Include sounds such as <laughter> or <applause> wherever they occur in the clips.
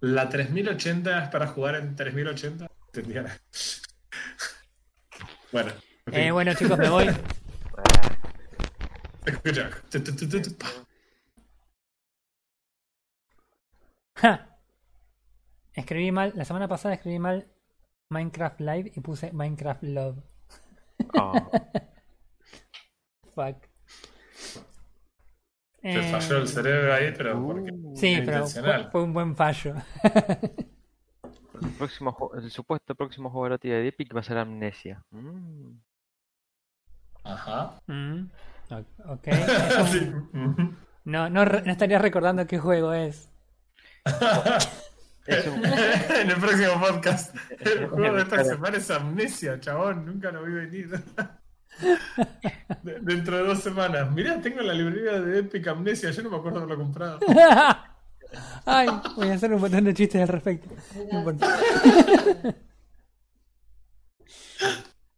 La 3080 es para jugar en 3080. Entendía. bueno. en fin. Eh, bueno, chicos, me voy. Escucha. Ja. Escribí mal, la semana pasada escribí mal Minecraft Live y puse Minecraft Love. Ah, <laughs> Fuck. Te Eh, falló el cerebro ahí, pero porque Sí, es pero intencional. fue, fue un buen fallo. el, próximo, el supuesto próximo juego gratis de Epic va a ser Amnesia. Mm. Ajá. Mm, Ok. <laughs> Un- Sí. No, no, no estaría recordando qué juego es. <laughs> Es un- <laughs> en el próximo podcast. El juego de esta semana es Amnesia, chabón. Nunca lo vi venir. De- Dentro de dos semanas. Mirá, tengo la librería de Epic Amnesia. Yo no me acuerdo haberlo comprado. <laughs> Ay, voy a hacer un montón de chistes al respecto. No importa. <laughs>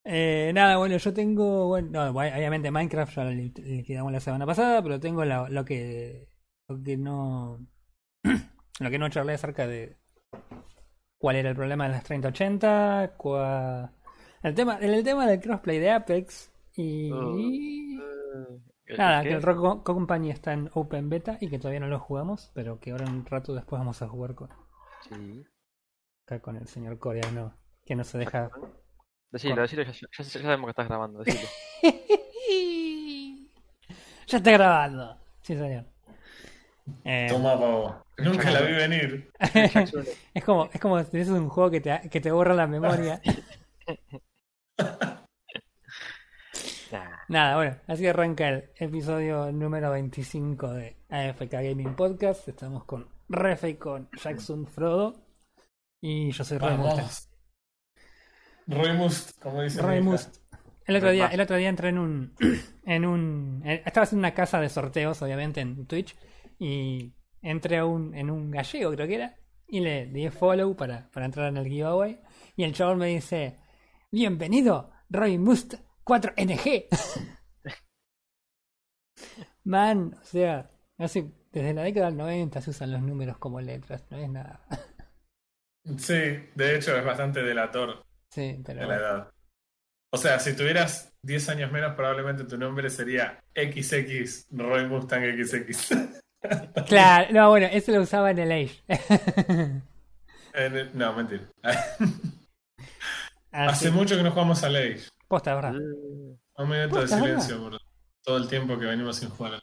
Eh, nada, bueno, yo tengo, bueno, no, obviamente Minecraft ya lo li- liquidamos la semana pasada, pero tengo la- lo que lo que no <clears throat> lo que no charlé acerca de cuál era el problema de las 3080, cua- el tema el, el tema del crossplay de Apex y ¿El nada, qué? que el Rock Co- Company está en Open Beta y que todavía no lo jugamos, pero que ahora un rato después vamos a jugar con Sí. acá con el señor coreano que no se deja Decilo, decilo, ya, ya- ya sabemos que estás grabando, decilo. <laughs> ya está grabando. Sí, señor. Eh, Toma, pavo. Nunca la vi venir. <laughs> Es como es como si tuvieses un juego que te, que te borra la memoria. <laughs> Nada, bueno, así arranca el episodio número 25 de AFK Gaming Podcast. Estamos con Refe y con Jackson Frodo. Y yo soy Roy Mustang. Vamos. Roy Must, como dice Roy mi hija. Must. El otro día, el otro día entré en un <clears throat> en un eh, estaba haciendo una casa de sorteos, obviamente, en Twitch, y entré a un, en un gallego, creo que era, y le di follow para, para entrar en el giveaway. Y el chabón me dice, bienvenido, Roy Must 4NG. <laughs> Man, o sea, hace, desde la década del 90 se usan los números como letras, no es nada. <laughs> Sí, de hecho es bastante delator Sí, pero de la edad. O sea, si tuvieras 10 años menos, probablemente tu nombre sería XX Roy Mustang XX. <laughs> Claro, no, bueno, eso lo usaba en el Age. En el- No, mentira. Así, Hace mucho que no jugamos a Age. posta, ¿verdad? Un minuto de silencio por todo el tiempo que venimos sin jugar.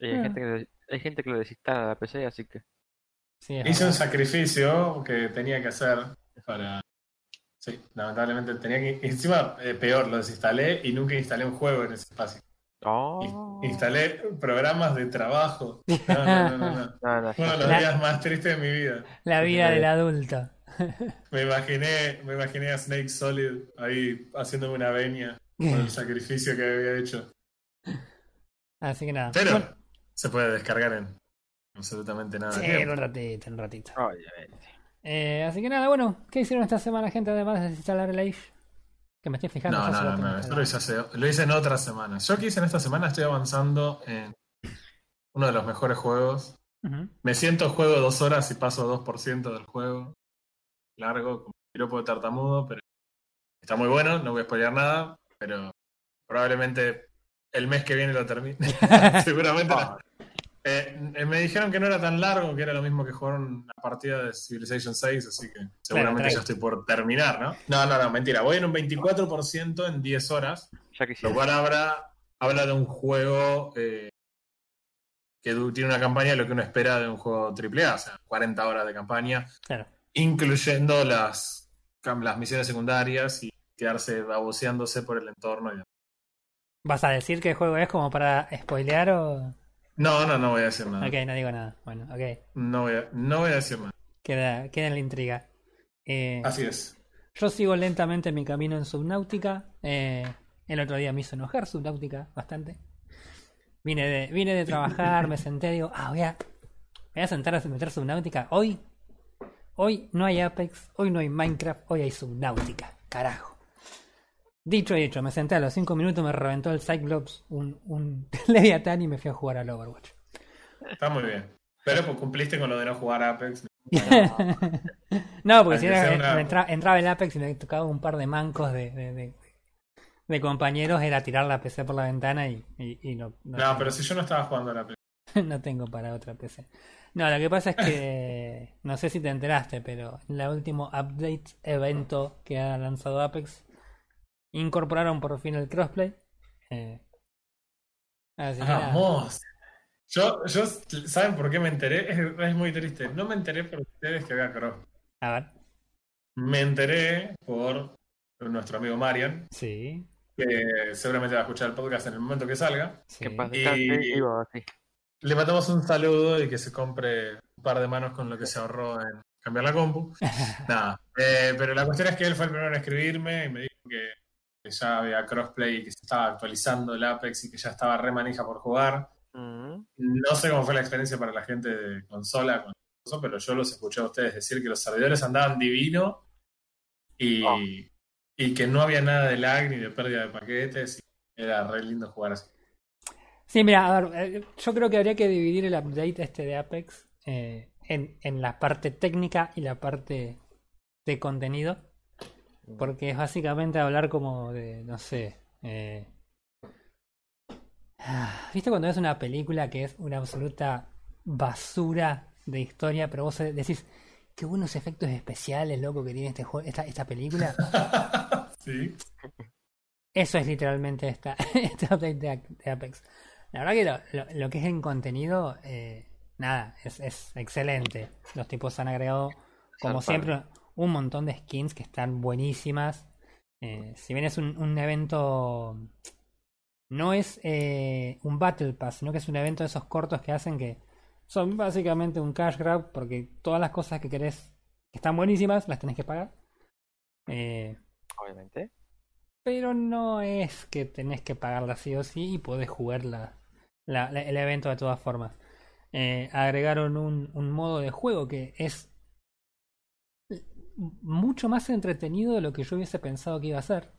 hay, Ah. gente que, hay gente que lo desinstala a la PC, así que. Sí, Hice un sacrificio que tenía que hacer para. Sí, lamentablemente tenía que. Encima, eh, peor, lo desinstalé y nunca instalé un juego en ese espacio. Oh. In- Instalé programas de trabajo. No, no, no, no. no. <laughs> No, no, Uno de los La- días más tristes de mi vida. La vida del adulto. Me imaginé, me imaginé a Snake Solid ahí haciéndome una veña por el <laughs> sacrificio que había hecho. Así que nada. Pero Bueno, se puede descargar en absolutamente nada. sí, en un ratito, en un ratito. Obviamente. Eh, así que nada, bueno, ¿qué hicieron esta semana, gente, además de desinstalar el Age? Que me estoy fijando. No, no, no, no, esto lo hice, hace- lo hice en otras semanas. Yo que hice en esta semana estoy avanzando en uno de los mejores juegos. Me siento juego dos horas y paso 2% del juego. Largo, como piropo de tartamudo, pero está muy bueno, no voy a spoilear nada, pero probablemente el mes que viene lo termine. <laughs> Seguramente. <laughs> Ah, Eh, eh, me dijeron que no era tan largo, que era lo mismo que jugar una partida de Civilization 6, así que seguramente ya estoy por terminar, ¿no? No, no, no, mentira. Voy en un 24% en 10 horas. ya Lo cual habla, habla de un juego eh, que tiene una campaña de lo que uno espera de un juego AAA, o sea, 40 horas de campaña, Claro. Incluyendo las, las misiones secundarias y quedarse baboseándose por el entorno. y. ¿Vas a decir qué juego es como para spoilear o.? No, no, no voy a decir nada. Ok, no digo nada. Bueno, ok. No, voy a, no voy a decir nada. Queda, queda en la intriga. Eh, Así es. Yo sigo lentamente mi camino en Subnautica. Eh, el otro día me hizo enojar Subnautica bastante. Vine de, vine de trabajar, me senté digo, ah, voy a, voy a sentar a meter Subnautica. Hoy, hoy no hay Apex, hoy no hay Minecraft, hoy hay Subnautica. Carajo. Dicho y hecho, me senté a los 5 minutos, me reventó el Cyclops un, un <laughs> Leviathan y me fui a jugar al Overwatch. Está muy bien. Pero pues cumpliste con lo de no jugar Apex. no, <laughs> porque si era, una- entra- entraba el Apex y me tocaba un par de mancos de, de, de- de compañeros, era tirar la PC por la ventana y, y, y no, no No, tengo- pero si yo no estaba jugando a la Apex. <laughs> no tengo para otra PC. No, lo que pasa es que <laughs> no sé si te enteraste, pero en el último update evento que ha lanzado Apex incorporaron por fin el crossplay. Eh, así. Vamos. Yo, yo, ¿saben por qué me enteré? Es, es muy triste. No me enteré por ustedes que había cross. A ver, Me enteré por nuestro amigo Marian, sí, que seguramente va a escuchar el podcast en el momento que salga. sí. Que paz Y- digo así. Le mandamos un saludo y que se compre un par de manos con lo que se ahorró en cambiar la compu. <laughs> Nada. Eh, pero la cuestión es que él fue el primero en escribirme y me dijo que, que ya había crossplay y que se estaba actualizando el Apex y que ya estaba re manija por jugar. Mm, No sé cómo fue la experiencia para la gente de consola, con eso, pero yo los escuché a ustedes decir que los servidores andaban divino y, y que no había nada de lag ni de pérdida de paquetes. Y era re lindo jugar así. Sí, mira, a ver, eh, yo creo que habría que dividir el update este de Apex eh, en, en la parte técnica y la parte de contenido. Porque es básicamente hablar como de, no sé. eh, ah, ¿Viste cuando ves una película que es una absoluta basura de historia, pero vos decís, qué buenos efectos especiales, loco, que tiene este juego, esta, esta película? <laughs> sí. Eso es literalmente esta, <laughs> este update de Apex. La verdad que lo, lo- lo que es en contenido, eh, nada, es, es excelente. Los tipos han agregado, como Zarpado. siempre, un montón de skins que están buenísimas. Eh, si bien es un, un evento, no es eh, un Battle Pass, sino que es un evento de esos cortos que hacen que son básicamente un cash grab, porque todas las cosas que querés, que están buenísimas, las tenés que pagar. Eh, obviamente. pero no es que tenés que pagarla sí o sí y podés jugar la, la- la- el evento de todas formas. Eh, agregaron un, un modo de juego que es mucho más entretenido de lo que yo hubiese pensado que iba a ser.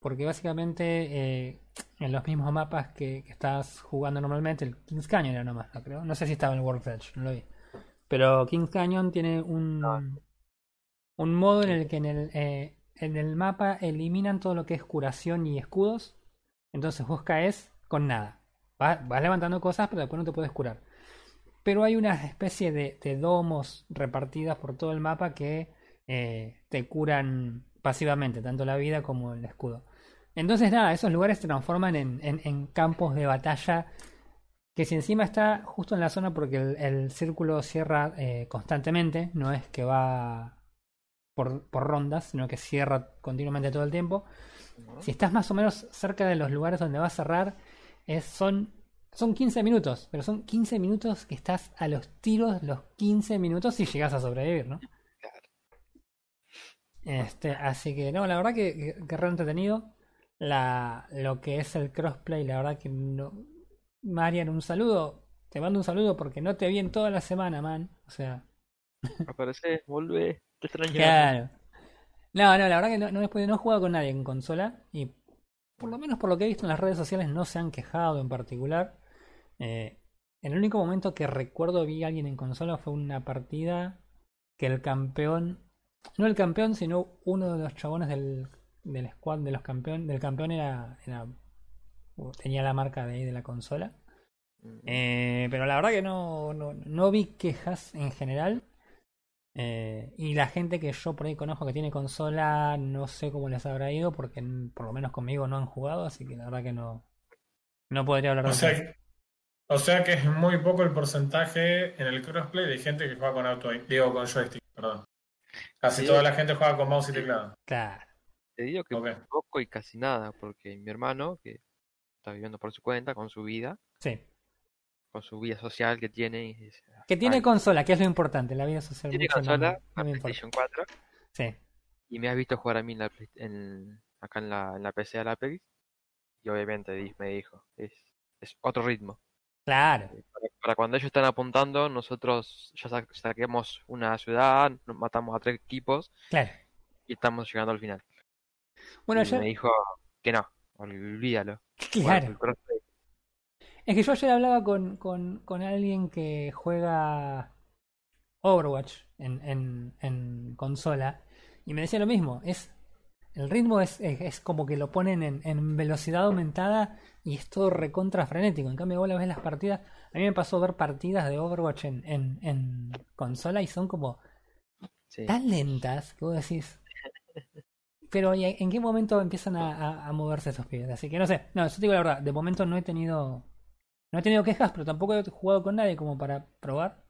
Porque básicamente eh, en los mismos mapas que, que estás jugando normalmente, el Kings Canyon era nomás, ¿no? creo. No sé si estaba en el World Edge, no lo vi. Pero Kings Canyon tiene un, No. un modo en el que en el, eh, en el mapa eliminan todo lo que es curación y escudos. Entonces vos caes con nada. Va- Vas, levantando cosas, pero después no te puedes curar. Pero hay una especie de, de domos repartidas por todo el mapa que eh, te curan pasivamente, tanto la vida como el escudo. Entonces nada, esos lugares se transforman en, en- en campos de batalla que si encima está justo en la zona porque el, el círculo cierra eh, constantemente, no es que va por, por rondas, sino que cierra continuamente todo el tiempo. Si estás más o menos cerca de los lugares donde va a cerrar, es, son, son 15 minutos, pero son 15 minutos que estás a los tiros los 15 minutos y llegas a sobrevivir, ¿no? Claro. Este, así que no, la verdad que, que, que re entretenido. La, lo que es el crossplay, la verdad que no. Marian, un saludo. Te mando un saludo porque no te vi en toda la semana, man. O sea, <laughs> Aparece, vuelve, te extraño. Claro. No, no, la verdad que no, no, no he jugado con nadie en consola y por lo menos por lo que he visto en las redes sociales no se han quejado en particular. Eh, el único momento que recuerdo vi a alguien en consola fue una partida que el campeón, no el campeón, sino uno de los chabones del, del squad de los campeón, del campeón era, era tenía la marca de ahí de la consola. Eh, pero la verdad que no, no, no vi quejas en general. Eh, y la gente que yo por ahí conozco que tiene consola, no sé cómo les habrá ido, porque por lo menos conmigo no han jugado, así que la verdad que no, no podría hablar O de sea, eso. o sea que es muy poco el porcentaje en el crossplay de gente que juega con auto, digo con joystick, perdón. Casi Sí. toda la gente juega con mouse y teclado. Claro, Te digo que Ok. poco y casi nada, porque mi hermano, que está viviendo por su cuenta, con su vida, sí. con su vida social que tiene, y dice, Que tiene "Ay, consola, que es lo importante, la vida social tiene mucho consola, no. PlayStation 4, Sí, y me has visto jugar a mí en la, en- acá en la, en la PC de la Apex, y obviamente me dijo, es, es otro ritmo. claro, Para, para cuando ellos están apuntando, nosotros ya sa- saquemos una ciudad, nos matamos a tres equipos claro. y estamos llegando al final. Bueno, y yo, me dijo que no, olvídalo. <laughs> claro. el. Es que yo ayer hablaba con, con, con alguien que juega Overwatch en, en, en consola y me decía lo mismo. Es el ritmo es, es, es como que lo ponen en, en velocidad aumentada y es todo recontra frenético. En cambio, vos la ves las partidas. A mí me pasó ver partidas de Overwatch en, en, en consola y son como Sí. tan lentas que vos decís. Pero ¿y ¿en qué momento empiezan a, a- a moverse esos pibes? Así que no sé. No, yo te digo la verdad. De momento no he tenido. No he tenido quejas, pero tampoco he jugado con nadie como para probar.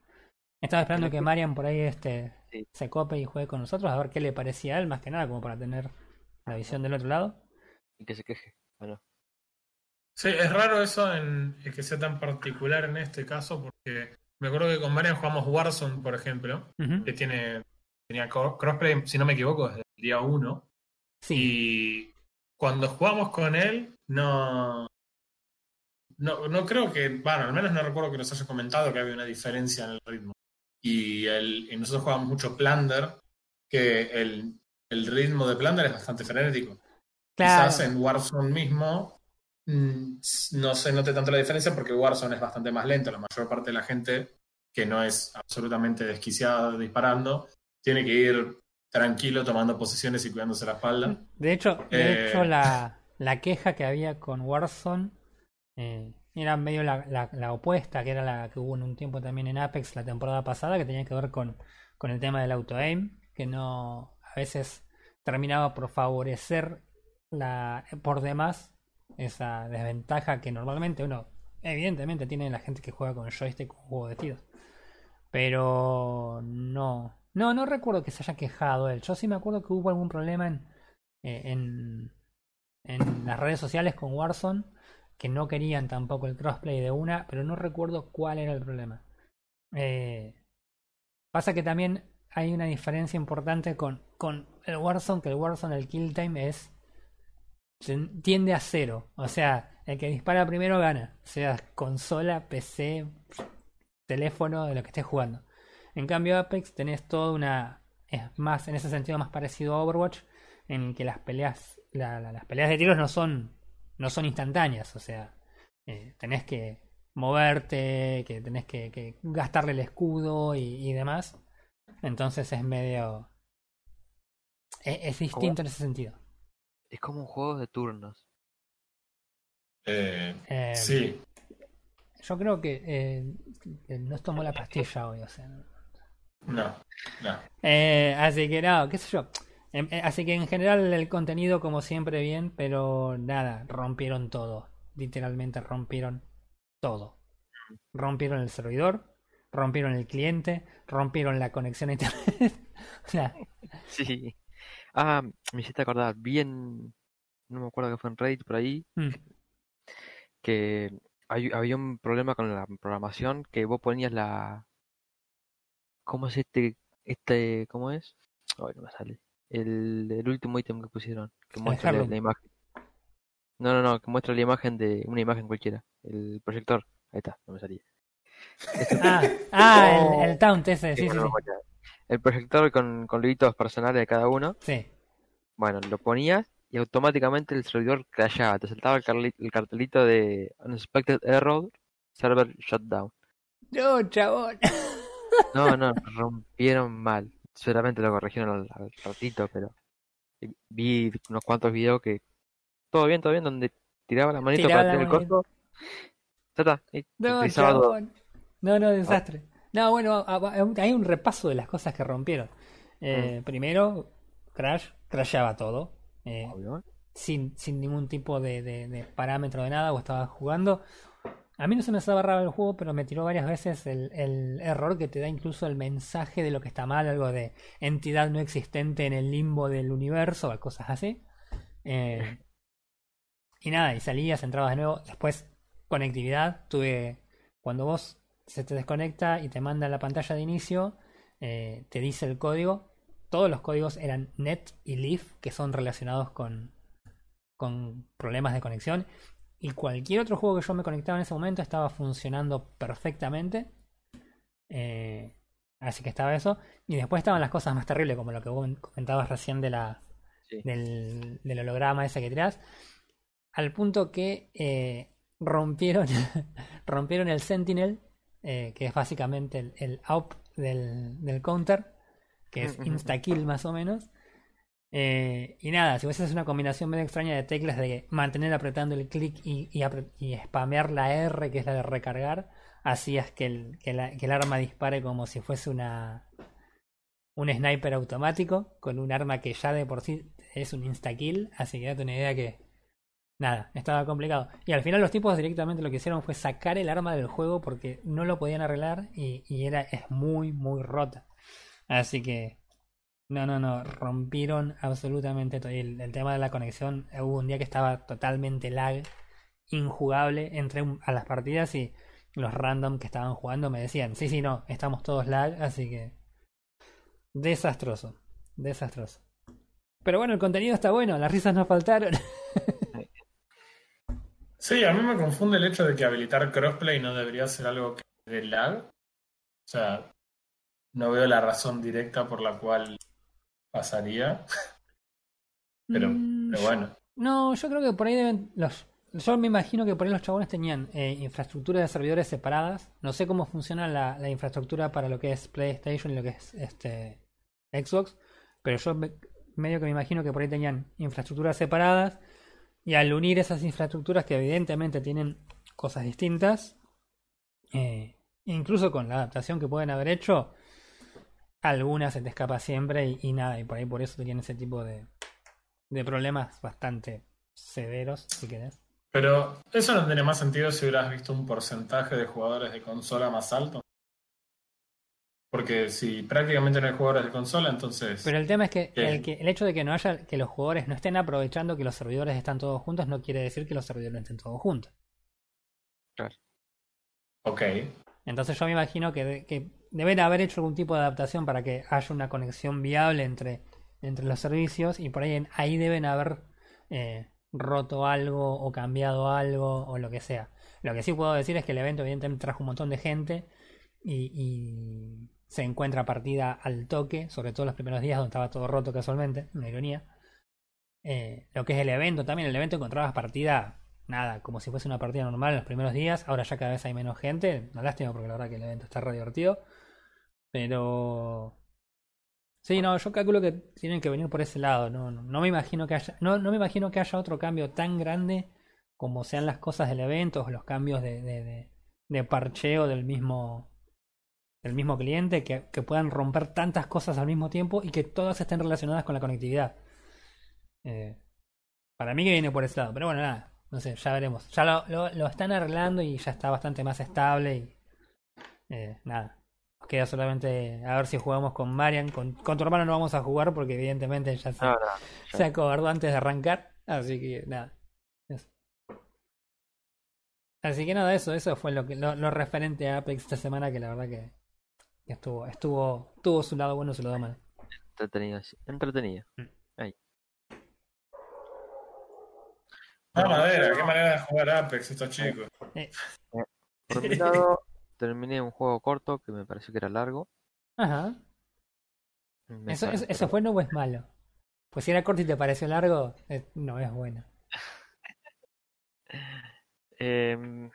Estaba esperando que Marian por ahí este Sí. se cope y juegue con nosotros a ver qué le parecía a él, más que nada, como para tener la visión del otro lado. Y que se queje. Bueno, Sí, es raro eso en en que sea tan particular en este caso, porque me acuerdo que con Marian jugamos Warzone, por ejemplo, que tiene tenía cro- crossplay, si no me equivoco, desde el día 1. Sí, Y cuando jugamos con él, no. No, no creo que. Bueno, al menos no recuerdo que nos haya comentado que había una diferencia en el ritmo. Y, el, y nosotros jugamos mucho Plunder, que el, el ritmo de Plunder es bastante frenético. claro. Quizás en Warzone mismo mm, no se note tanto la diferencia porque Warzone es bastante más lento. La mayor parte de la gente que no es absolutamente desquiciada disparando tiene que ir tranquilo tomando posiciones y cuidándose la espalda. De hecho, de Eh. hecho la, la queja que había con Warzone eh, era medio la, la- opuesta, que era la que hubo en un tiempo también en Apex la temporada pasada, que tenía que ver con, con el tema del auto-aim, que no a veces terminaba por favorecer la, por demás esa desventaja que normalmente uno, evidentemente, tiene la gente que juega con joystick con juego de tiro. Pero no. No, no recuerdo que se haya quejado él. Yo sí me acuerdo que hubo algún problema en, eh, en, en las redes sociales con Warzone que no querían tampoco el crossplay de una, pero no recuerdo cuál era el problema. Eh, pasa que también hay una diferencia importante con, con el Warzone, que el Warzone, el kill time es tiende a cero. O sea, el que dispara primero gana. Sea consola, PC, teléfono, de lo que estés jugando. En cambio, Apex tenés toda una. Es más, en ese sentido, más parecido a Overwatch, en que las peleas. la- la- las peleas de tiros no son. No son instantáneas. O sea, eh, tenés que moverte, que tenés que, que gastarle el escudo y, y demás. Entonces es medio. Es, es distinto en ese sentido. es como un juego de turnos. Eh, Eh, sí, Yo creo que eh, nos tomó la pastilla hoy, o sea. no- no, no. Eh, así que no, qué sé yo. Em, eh, Así que en general el contenido como siempre bien, pero nada, rompieron todo. Literalmente rompieron todo. Rompieron el servidor, rompieron el cliente, rompieron la conexión a internet. <laughs> o sea, Sí. Ah, me hiciste acordar bien. No me acuerdo que fue en Reddit por ahí. mm, Que hay- había un problema con la programación que vos ponías la. ¿Cómo es este? Este. ¿Cómo es? Ay, no me sale. El, el último ítem que pusieron. Que muestra la, imagen. No, no, no, que muestra la imagen de una imagen cualquiera. El proyector. Ahí está, no me salía. ah, <laughs> ah, el, el taunt ese, sí, sí, bueno, sí. bueno, El proyector con, con loguitos personales de cada uno. Sí. Bueno, lo ponías y automáticamente el servidor crashaba. Te saltaba el cartelito de Unexpected Error, Server Shutdown. No, chabón. No, no, <laughs> rompieron mal. Seguramente lo corrigieron al, al ratito, pero vi unos cuantos videos que todo bien, todo bien, donde tiraba la manito Tiraba para la tirar el costo. Ya está, y No, chabón. No, no, desastre. No, bueno, hay un repaso de las cosas que rompieron. Eh, Mm. Primero, Crash, crashaba todo. eh, sin, sin ningún tipo de, de- de parámetro de nada, o estaba jugando. A mí no se me estaba raro el juego, pero me tiró varias veces el, error que te da incluso el mensaje de lo que está mal, algo de entidad no existente en el limbo del universo, o cosas así. Eh, y nada, y salías, entrabas de nuevo. Después, conectividad. Tuve. Cuando vos se te desconecta y te manda la pantalla de inicio, eh, te dice el código. Todos los códigos eran net y leaf, que son relacionados con, con problemas de conexión. Y cualquier otro juego que yo me conectaba en ese momento estaba funcionando perfectamente. Eh, así que estaba eso. Y después estaban las cosas más terribles, como lo que vos comentabas recién de la, Sí. del, del holograma ese que tirás. Al punto que eh, rompieron, <laughs> rompieron el Sentinel, eh, que es básicamente el, el del, del counter, que es insta-kill más o menos. Eh, y nada, si vos haces una combinación medio extraña de teclas de mantener apretando el clic y, y, spamear la R, que es la de recargar, hacías que el, que el arma dispare como si fuese una un sniper automático, con un arma que ya de por sí es un insta-kill, así que date una idea que nada, estaba complicado. Y al final los tipos directamente lo que hicieron fue sacar el arma del juego porque no lo podían arreglar y, y era, es muy, muy rota. Así que no, no, no, rompieron absolutamente todo. El, el tema de la conexión, eh, hubo un día que estaba totalmente lag, injugable. Entré a las partidas y los random que estaban jugando me decían, sí, sí, no, estamos todos lag, así que desastroso, desastroso. Pero bueno, el contenido está bueno, las risas no faltaron. <laughs> Sí, a mí me confunde el hecho de que habilitar crossplay no debería ser algo que dé lag. O sea, no veo la razón directa por la cual pasaría. <laughs> Pero, Mm, pero bueno. No, yo creo que por ahí deben los yo me imagino que por ahí los chabones tenían eh, infraestructura de servidores separadas. No sé cómo funciona la, la infraestructura para lo que es PlayStation y lo que es este Xbox, pero yo me- medio que me imagino que por ahí tenían infraestructuras separadas y al unir esas infraestructuras que evidentemente tienen cosas distintas, eh, incluso con la adaptación que pueden haber hecho, alguna se te escapa siempre y, y nada, y por ahí por eso tenían ese tipo de, de problemas bastante severos, si querés. Pero eso no tiene más sentido si hubieras visto un porcentaje de jugadores de consola más alto. Porque si prácticamente no hay jugadores de consola, entonces... Pero el tema es que el, que el hecho de que no haya que los jugadores no estén aprovechando que los servidores están todos juntos no quiere decir que los servidores no estén todos juntos. Ok. Entonces yo me imagino que deben haber hecho algún tipo de adaptación para que haya una conexión viable entre, entre los servicios y por ahí ahí deben haber eh, roto algo o cambiado algo o lo que sea. Lo que sí puedo decir es que el evento evidentemente trajo un montón de gente y, y se encuentra partida al toque, sobre todo los primeros días donde estaba todo roto casualmente, una ironía. Eh, lo que es el evento también, el evento encontrabas partida, nada, como si fuese una partida normal en los primeros días, ahora ya cada vez hay menos gente, una lástima porque la verdad que el evento está re divertido, pero... Sí, no, yo calculo que tienen que venir por ese lado, no, no, no me imagino que haya, no, no me imagino que haya otro cambio tan grande como sean las cosas del evento o los cambios de, de, parcheo del mismo del mismo cliente que, que puedan romper tantas cosas al mismo tiempo y que todas estén relacionadas con la conectividad. Eh, para mí que viene por ese lado, pero bueno, nada, no sé, ya veremos. Ya lo, lo, lo están arreglando y ya está bastante más estable y eh, nada. Nos Queda solamente a ver si jugamos con Marian. Con, con tu hermano no vamos a jugar porque evidentemente ya se, No, no, ya. se acobardó antes de arrancar. Así que nada. Eso. Así que nada, eso, eso fue lo que lo, lo referente a Apex esta semana que la verdad que, que estuvo, estuvo, tuvo su lado bueno y su lado malo. Entretenido, sí, entretenido. Ah, madera, qué manera de jugar Apex estos chicos. Por mi lado, terminé un juego corto que me pareció que era largo. Ajá. Me Eso, eso, ¿Eso es bueno o es malo? Pues si era corto y te pareció largo, eh, no es bueno. <laughs> Em,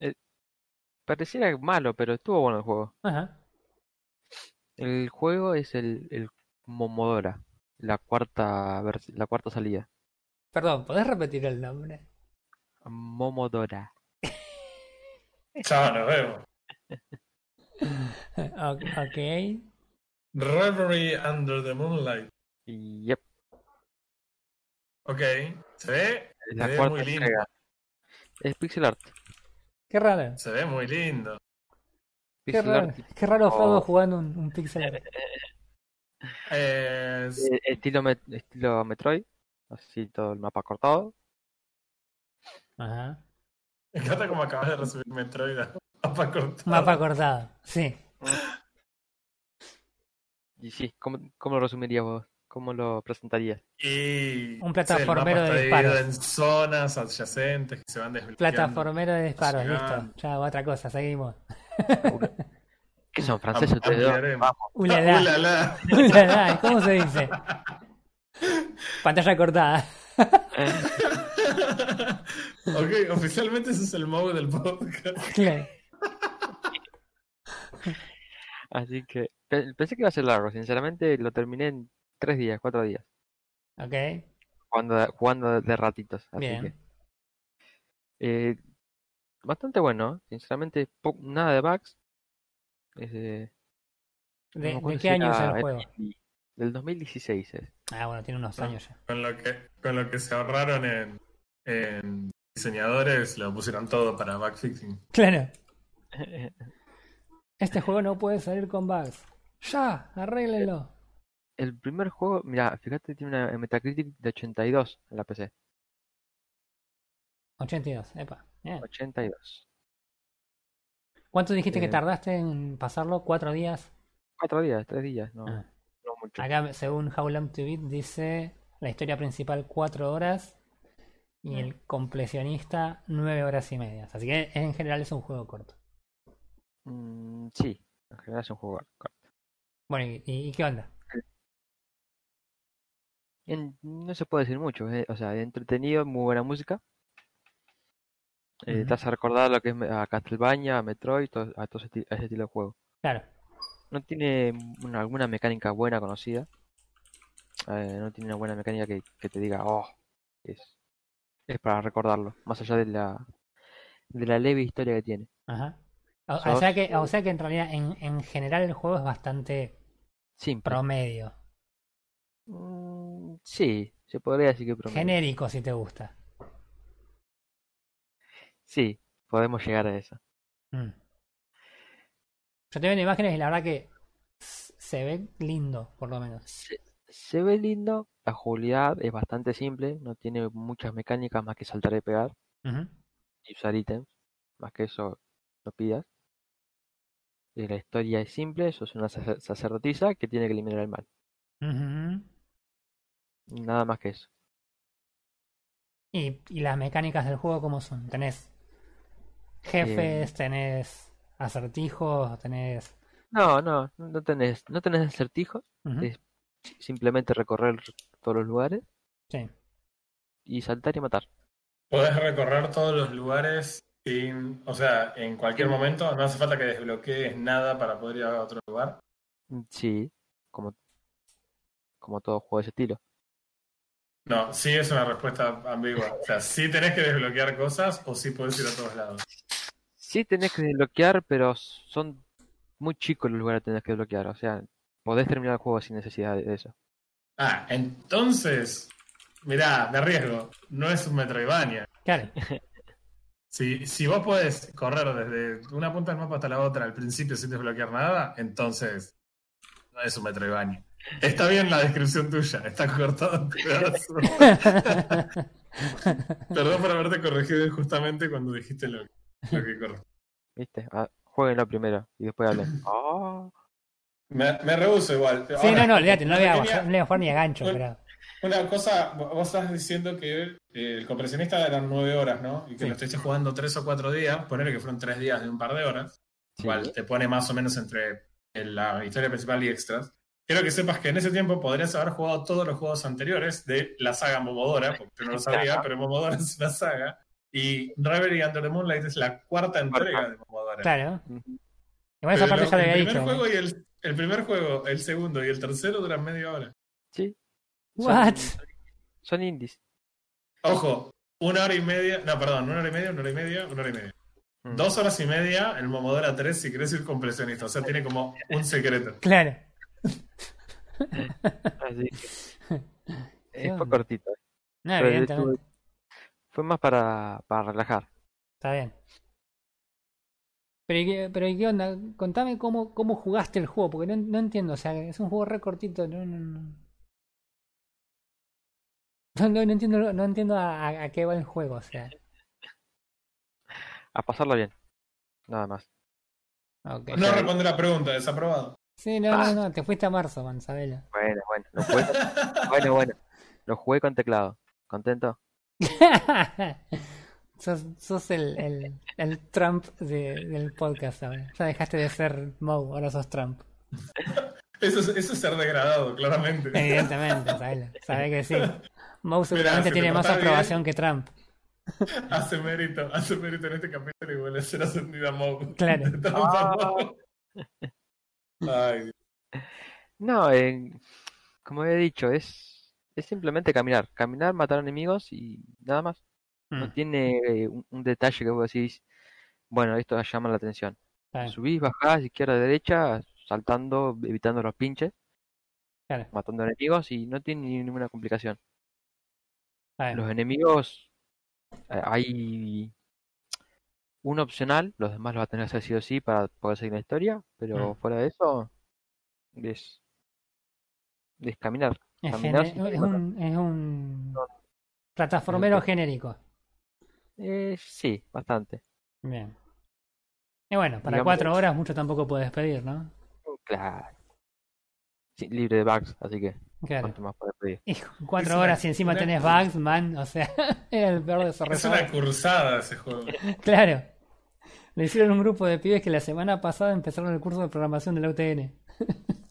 eh, pareciera malo, pero estuvo bueno el juego. Ajá. El juego es el, el Momodora, la cuarta la cuarta salida. Perdón, ¿podés repetir el nombre? Momodora. Chao, nos vemos. <laughs> Ok. Reverie Under the Moonlight. Yep, Ok. ¿Se ve? es Se la ve cuarta muy lindo. entrega. Es pixel art. Qué raro. Se ve muy lindo. Qué Pixel raro. art Qué raro Fado Oh. jugando un, un pixel art. <laughs> Eh, eh, estilo, met- estilo Metroid. Así todo el mapa cortado. Ajá. Me encanta como acabas de recibir Metroid. Mapa cortado. Mapa cortado. Sí. <laughs> Y sí, ¿cómo, cómo lo resumirías vos? ¿Cómo lo presentarías? Y Un sí, plataformero el mapa de disparos. en zonas adyacentes que se van desbloqueando. Plataformero de disparos, listo. Chao, otra cosa, seguimos. ¿Qué son franceses ustedes dos? ampliaremos. Vamos. Ulala. Ulala. Ulala, ¿Cómo se dice? <laughs> Pantalla cortada. <laughs> <laughs> ok, oficialmente ese es el modo del podcast. Claro. Así que pe- pensé que iba a ser largo, sinceramente lo terminé en tres días, cuatro días, Ok. jugando, de- jugando de, ratitos. Así Bien. que eh, bastante bueno, sinceramente, nada de bugs. Eh, ¿De, qué año es el juego? el- Del 2016 es. Ah, bueno, tiene unos No. años ya. Con lo que, con lo que se ahorraron en, en diseñadores, lo pusieron todo para backfixing. Claro. <laughs> Este juego no puede salir con bugs. Ya, arréglenlo. El primer juego, mira, fíjate, tiene una Metacritic de 82 en la PC. 82, epa. Bien. 82. ¿Cuánto dijiste que Eh, tardaste en pasarlo? ¿Cuatro días? Cuatro días, tres días, no, Ah. no mucho. Acá, según How Long to Beat, dice la historia principal cuatro horas y el completionista nueve horas y media. Así que en general es un juego corto. Mm, sí, en general es un juego corto. Bueno, ¿y, qué onda? En- no se puede decir mucho, eh, O sea, entretenido, muy buena música. Eh, Ujú. Te hace recordar lo que es a Castlevania, a Metroid, to- a todo ese, a ese estilo de juego. Claro, No tiene una- alguna mecánica buena conocida. Eh, no tiene una buena mecánica que, que te diga, oh, es, es para recordarlo. Más allá de la, de la leve historia que tiene. ajá. O, sea que, o sea que en realidad en, en general el juego es bastante Simple. promedio, Mm, sí, se podría decir que promedio. genérico si te gusta. Sí, podemos llegar a eso. Mm. Yo te veo en imágenes y la verdad que se ve lindo, por lo menos. Se, se ve lindo, la jugabilidad es bastante simple, no tiene muchas mecánicas más que saltar y pegar y usar ítems, más que eso no pidas. Y la historia es simple, sos una sacer- sacerdotisa que tiene que eliminar el mal. Nada más que eso. Y, y las mecánicas del juego, ¿cómo son? Tenés jefes, tenés acertijos, tenés... No, no, no tenés, no tenés acertijos, Ujú. es simplemente recorrer todos los lugares Sí. y saltar y matar. Podés recorrer todos los lugares sin, o sea, en cualquier momento, no hace falta que desbloquees nada para poder ir a otro lugar. Mm, Sí, como, como todo juego de ese estilo. No, sí es una respuesta ambigua. O sea, sí tenés que desbloquear cosas o sí podés ir a todos lados. Sí tenés que desbloquear, pero son muy chicos los lugares que tenés que desbloquear. O sea, podés terminar el juego sin necesidad de eso. Ah, entonces, mirá, me arriesgo, no es un Metroidvania. Claro. Si, si vos podés correr desde una punta del mapa hasta la otra al principio sin desbloquear nada, entonces no es un Metroidvania. Está bien la descripción tuya, está cortado en pedazos. <laughs> Perdón por haberte corregido injustamente cuando dijiste lo, lo que corre. ¿Viste? Ah, jueguenlo primero y después hablen. Ah, <laughs> Me, me rehuso igual. Sí, Ahora, no, no, olvídate, no le voy a tenía- bajar- no voy a jugar ni a gancho, pero... Una cosa, vos estás diciendo que eh, el compresionista eran nueve horas, ¿no? Y que Sí. lo estuviste jugando tres o cuatro días, ponerle que fueron tres días de un par de horas, sí. igual te pone más o menos entre la historia principal y extras. Quiero que sepas que en ese tiempo podrías haber jugado todos los juegos anteriores de la saga Momodora, porque no lo sabía, pero Momodora <laughs> es una saga. Y Reverie Under the Moonlight es la cuarta entrega de Momodora. Claro. Igual esa parte ya lo el había primer dicho. juego y el, el primer juego, el segundo y el tercero duran media hora. Sí. What? Son, son indies. Ojo, una hora y media, no, perdón, una hora y media, una hora y media, una hora y media. Mm. Dos horas y media el Momodora 3 si querés ir compresionista, o sea, tiene como un secreto. <laughs> Claro. Así que, <laughs> eh, fue cortito. No, Pero evidentemente. estuve- Fue más para, para relajar. Está bien. Pero ¿y qué, pero ¿y qué onda? Contame cómo, cómo jugaste el juego, porque no, no entiendo. O sea, es un juego re cortito. No, no, no. No, no, no entiendo, no entiendo a, a- a qué va el juego. O sea, A pasarlo bien. Nada más. No responde la pregunta, desaprobado. Sí, no, no, no. Te fuiste a marzo, Manzabela. Bueno, bueno. Lo jugué con- <laughs> bueno, bueno. Lo jugué con teclado. ¿Contento? <laughs> sos sos el, el, el Trump de- del podcast ahora. Ya dejaste de ser Moe, ahora sos Trump. Eso es, eso es ser degradado, claramente. Evidentemente, Sabela. Sabe que sí. Moe seguramente tiene más bien- aprobación que Trump. Hace mérito, hace mérito en este capítulo y vuelve a ser ascendida a Moe. Claro. <laughs> Ay. No, eh, como he dicho, es, es simplemente caminar. Caminar, matar enemigos y nada más. No Mm, tiene eh, un, un detalle que vos decís, bueno, esto llama la atención. bien, Subís, bajás, izquierda, derecha, saltando, evitando los pinches, claro, matando enemigos y no tiene ni- ninguna complicación. Los enemigos, eh, hay un opcional, los demás los vas a tener que hacer sí o sí para poder seguir la historia, pero Mm. fuera de eso, es, es caminar. Es, caminar es un, es un plataformero genérico. Eh, sí, bastante. Bien. Y bueno, para Digamos- cuatro horas mucho tampoco puedes pedir, ¿no? Claro. Sí, libre de bugs, así que Claro. cuánto más puedes pedir. Con cuatro Es una- horas y encima una- tenés bugs, man. O sea, <laughs> era el peor Es una desarrollador. cursada ese juego. <laughs> Claro. Le hicieron un grupo de pibes que la semana pasada empezaron el curso de programación de la UTN. <laughs>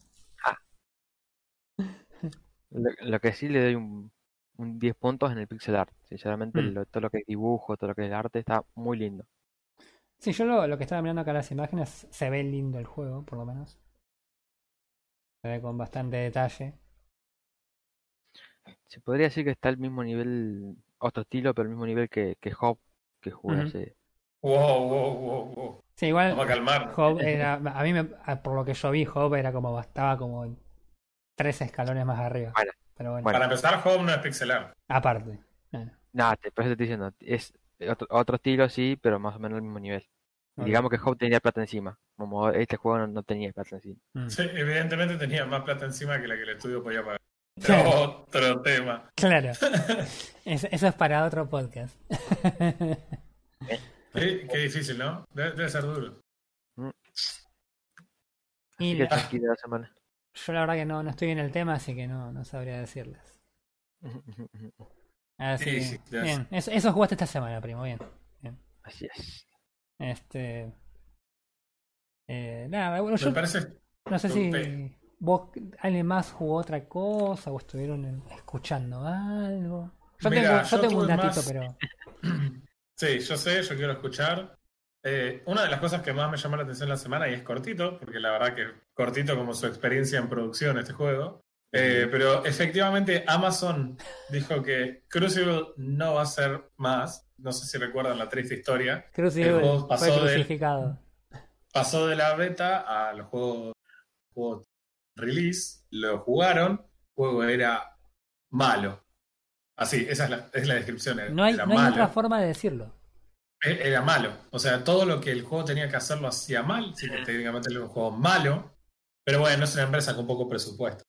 Lo, lo que sí le doy un, un 10 puntos en el pixel art. Sinceramente, Mm. lo- todo lo que es dibujo, todo lo que es el arte está muy lindo. Sí, yo lo, lo que estaba mirando acá las imágenes, se ve lindo el juego, por lo menos. Se ve con bastante detalle. Se podría decir que está al mismo nivel, otro estilo, pero al mismo nivel que, que Hop, que jugué Ujú. hace. Wow, wow, wow, wow. Sí, igual Vamos a calmar. Era, a mí me- por lo que yo vi, Job era como, estaba como en tres escalones más arriba. Bueno. Pero bueno, Bueno. Para empezar, Home no es pixelar. aparte. Bueno, Nada, te, por eso te estoy diciendo, es otro, otro estilo, sí, pero más o menos al mismo nivel. Digamos que Hop tenía plata encima, como este juego no, no tenía plata encima. Mm. Sí, evidentemente tenía más plata encima que la que el estudio podía pagar. Claro, Otro tema. claro. <laughs> Es- eso es para otro podcast. Qué, qué difícil, ¿no? Debe, debe ser duro. y Así que la- tranquila la semana. Yo la verdad que no, no estoy en el tema, así que no, no sabría decirles. <laughs> Así Sí, que, sí, bien, eso, eso jugaste esta semana, primo, bien. Así es. Este. Eh, nada, bueno, Me yo parece. no sé si vos, alguien más jugó otra cosa o estuvieron escuchando algo. Yo Mira, tengo, yo yo tengo un datito, más- pero. <clears throat> Sí, yo sé, yo quiero escuchar. Eh, una de las cosas que más me llamó la atención la semana, y es cortito, porque la verdad que cortito como su experiencia en producción este juego. Eh, pero efectivamente Amazon dijo que Crucible no va a ser más. No sé si recuerdan la triste historia. Crucible El juego fue pasó de- crucificado. Pasó de la beta a los juegos, juegos release, lo jugaron, el juego era malo. Así, esa es la, es la descripción. Era, No hay, era no hay malo. otra forma de decirlo. E- Era malo. O sea, todo lo que el juego tenía que hacer lo hacía mal. Que técnicamente era un juego malo. Pero bueno, es una empresa con poco presupuesto.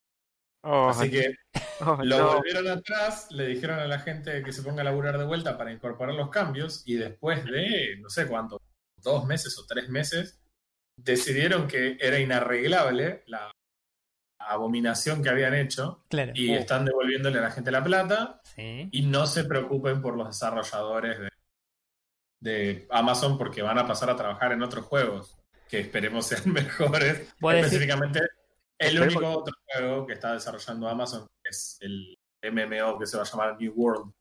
Oh, Así que <laughs> oh, lo no. volvieron atrás, le dijeron a la gente que se ponga a laburar de vuelta para incorporar los cambios. Y después de, no sé cuánto, dos meses o tres meses, decidieron que era inarreglable la abominación que habían hecho. Claro. Y están devolviéndole a la gente la plata. Sí. Y no se preocupen por los desarrolladores de, de Amazon porque van a pasar a trabajar en otros juegos que esperemos sean <laughs> mejores. Específicamente, el Esperemos- único otro juego que está desarrollando Amazon es el MMO que se va a llamar New World.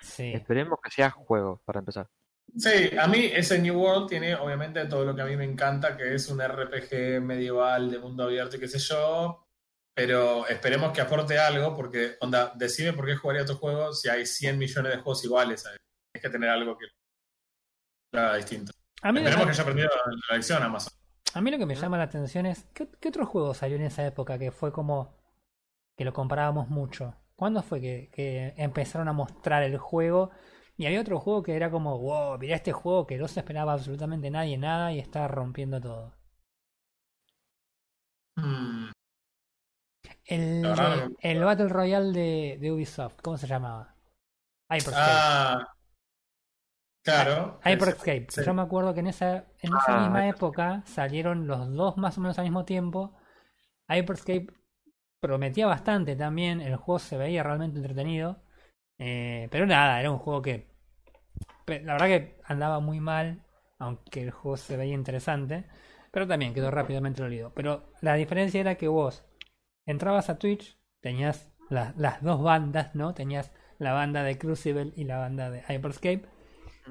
Sí. Esperemos que sea juego, para empezar. Sí, a mí ese New World tiene obviamente todo lo que a mí me encanta, que es un RPG medieval de mundo abierto y qué sé yo, pero esperemos que aporte algo, porque, onda, decime por qué jugaría otro juego si hay 100 millones de juegos iguales. ¿sabes? Tienes que tener algo que haga distinto. A mí, Esperemos que a, haya aprendido la lección Amazon. a mí lo que me llama la atención es. ¿qué, qué otro juego salió en esa época que fue como. que lo comparábamos mucho? ¿Cuándo fue que, que empezaron a mostrar el juego? Y había otro juego que era como, wow, mirá este juego que no se esperaba absolutamente nadie nada y está rompiendo todo. Hmm, El, el Battle Royale de, de Ubisoft, ¿cómo se llamaba? Ah, claro. Hyperscape. sí. Yo me acuerdo que en esa, en esa Ah, misma época salieron los dos más o menos al mismo tiempo. Hyperscape prometía bastante también, el juego se veía realmente entretenido. eh, pero nada, era un juego que la verdad que andaba muy mal, aunque el juego se veía interesante. Pero también quedó rápidamente olvidado. Pero la diferencia era que vos entrabas a Twitch, tenías la- las dos bandas, ¿no? Tenías la banda de Crucible y la banda de Hyperscape.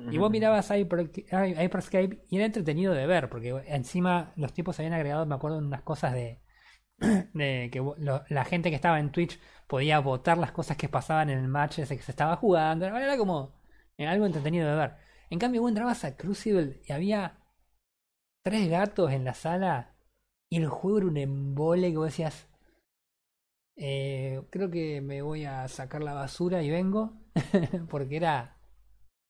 Y vos mirabas Hyper- Hy- Hyperscape y era entretenido de ver, porque encima los tipos habían agregado, me acuerdo, unas cosas de, <clears throat> de que lo- la gente que estaba en Twitch podía votar las cosas que pasaban en el match ese que se estaba jugando. Era como era algo entretenido de ver. En cambio, vos entrabas a Crucible y había tres gatos en la sala y el juego era un embole que vos decías. eh, creo que me voy a sacar la basura y vengo. <laughs> porque era.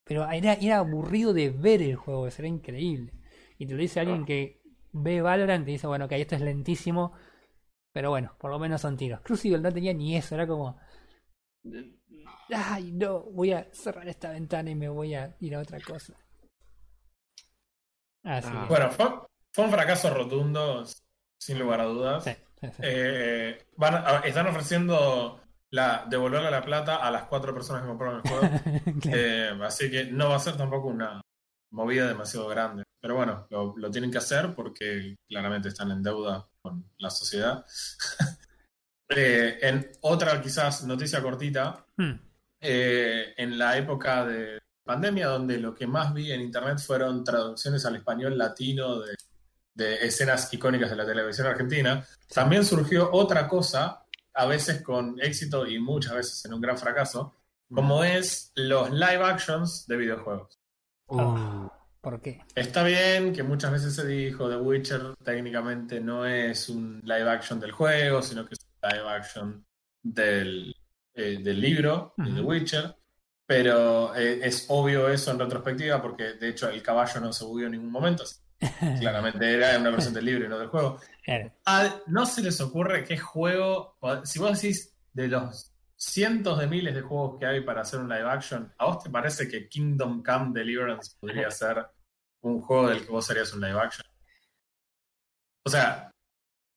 Pero era, era aburrido de ver el juego, eso era increíble. Y te lo dice alguien que ve Valorant y dice, bueno, que esto es lentísimo. Pero bueno, por lo menos son tiros. Crucible no tenía ni eso, era como. Ay, no, voy a cerrar esta ventana y me voy a ir a otra cosa. Así Ah. Bueno, fue, fue un fracaso rotundo, sin lugar a dudas. sí, sí, sí. Eh, van a- están ofreciendo la, devolverle la plata a las cuatro personas que compraron el <laughs> juego. Claro. Eh, así que no va a ser tampoco una movida demasiado grande. Pero bueno, lo, lo tienen que hacer porque claramente están en deuda con la sociedad. <laughs> Eh, en otra quizás noticia cortita, Hmm. eh, en la época de pandemia, donde lo que más vi en internet fueron traducciones al español latino de, de escenas icónicas de la televisión argentina, también surgió otra cosa, a veces con éxito y muchas veces en un gran fracaso, como es los live actions de videojuegos. Ah, ¿Por qué? Está bien que muchas veces se dijo The Witcher técnicamente no es un live action del juego, sino que es un live action del, eh, del libro de The. Witcher. Pero eh, es obvio eso en retrospectiva porque de hecho el caballo no se bugueó en ningún momento. así Claramente <laughs> era una versión del libro y no del juego. Claro. ¿No se les ocurre qué juego, si vos decís de los cientos de miles de juegos que hay para hacer un live action, ¿a vos te parece que Kingdom Come Deliverance podría ser un juego del que vos harías un live action? O sea,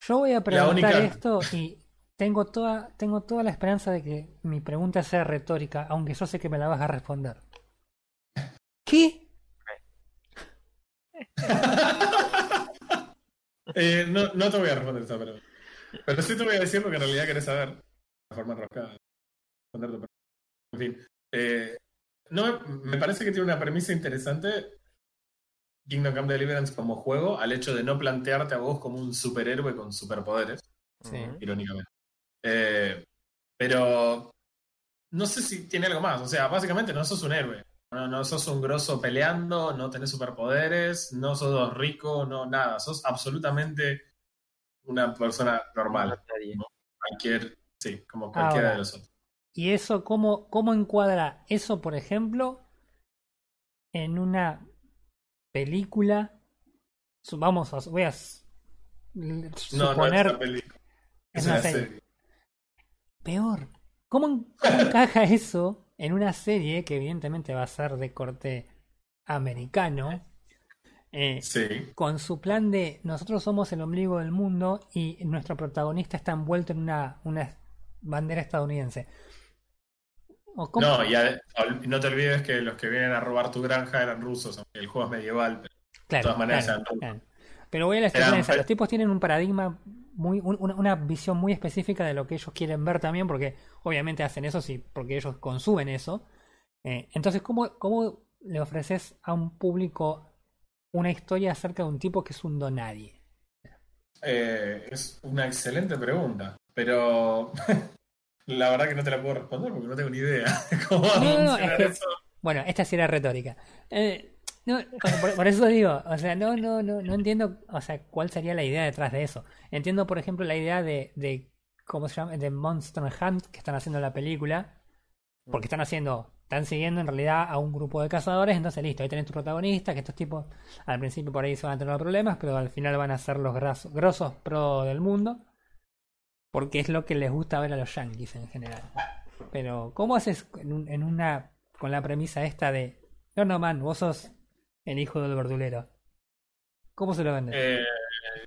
Yo voy a preguntar única- esto y tengo toda, tengo toda la esperanza de que mi pregunta sea retórica, aunque yo sé que me la vas a responder. ¿Qué? Eh, no, no te voy a responder esta pregunta. Pero sí te voy a decir lo que en realidad querés saber. De forma enroscada. Responder tu pregunta. En fin. eh, no, me- me parece que tiene una premisa interesante Kingdom Come Deliverance como juego al hecho de no plantearte a vos como un superhéroe con superpoderes, Sí. irónicamente. Eh, pero no sé si tiene algo más. O sea, básicamente no sos un héroe. No, no sos un grosso peleando, no tenés superpoderes, no sos rico, no nada. Sos absolutamente una persona normal. Cualquier, sí, como cualquiera Ahora. de los otros. ¿Y eso cómo, cómo encuadra eso, por ejemplo, en una película? Vamos, a, voy a No, no suponer es una película. es una serie. Peor. ¿Cómo, en- cómo encaja eso en una serie que evidentemente va a ser de corte americano? eh, Sí. con su plan de nosotros somos el ombligo del mundo y nuestro protagonista está envuelto en una, una bandera estadounidense. ¿O cómo? No, y no te olvides que los que vienen a robar tu granja eran rusos, aunque el juego es medieval. pero- Claro, todas maneras claro, eran claro. Pero voy a la Eran- experiencia. Los tipos tienen un paradigma muy, un- una, una visión muy específica de lo que ellos quieren ver también, porque obviamente hacen eso sí, porque ellos consumen eso. Eh, entonces, ¿cómo, ¿cómo le ofreces a un público una historia acerca de un tipo que es un donadie? Eh, es una excelente pregunta, pero <laughs> la verdad que no te la puedo responder porque no tengo ni idea <laughs> cómo va a No, no, no, funcionar es que- eso. Bueno, esta sí era retórica. Eh, no, por, eso digo, o sea, no, no, no, no entiendo, o sea, cuál sería la idea detrás de eso. Entiendo, por ejemplo, la idea de, de ¿cómo se llama? De Monster Hunt que están haciendo la película, porque están haciendo, están siguiendo en realidad a un grupo de cazadores, entonces listo, ahí tenés tu protagonista, que estos tipos al principio por ahí se van a tener problemas, pero al final van a ser los grasos, grosos pro del mundo, porque es lo que les gusta ver a los yankees en general. Pero, ¿cómo haces en, en una. con la premisa esta de. No, no, man, vos sos el hijo del verdulero? ¿Cómo se lo vendes? Eh,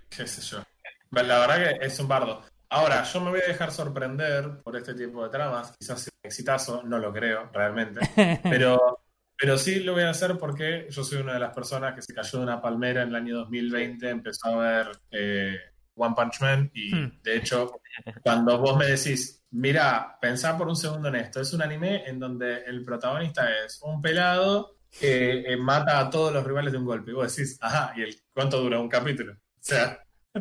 qué sé yo. La verdad que es un bardo. Ahora, yo me voy a dejar sorprender por este tipo de tramas. Quizás sea un exitazo, no lo creo realmente. <laughs> Pero, pero sí lo voy a hacer porque yo soy una de las personas que se cayó de una palmera en el año 2020, empezó a ver eh, One Punch Man y Hmm. de hecho, cuando vos me decís mira, pensá por un segundo en esto. Es un anime en donde el protagonista es un pelado que eh, mata a todos los rivales de un golpe. Y vos decís, ajá, ¿y el, cuánto dura un capítulo? O sea, <laughs>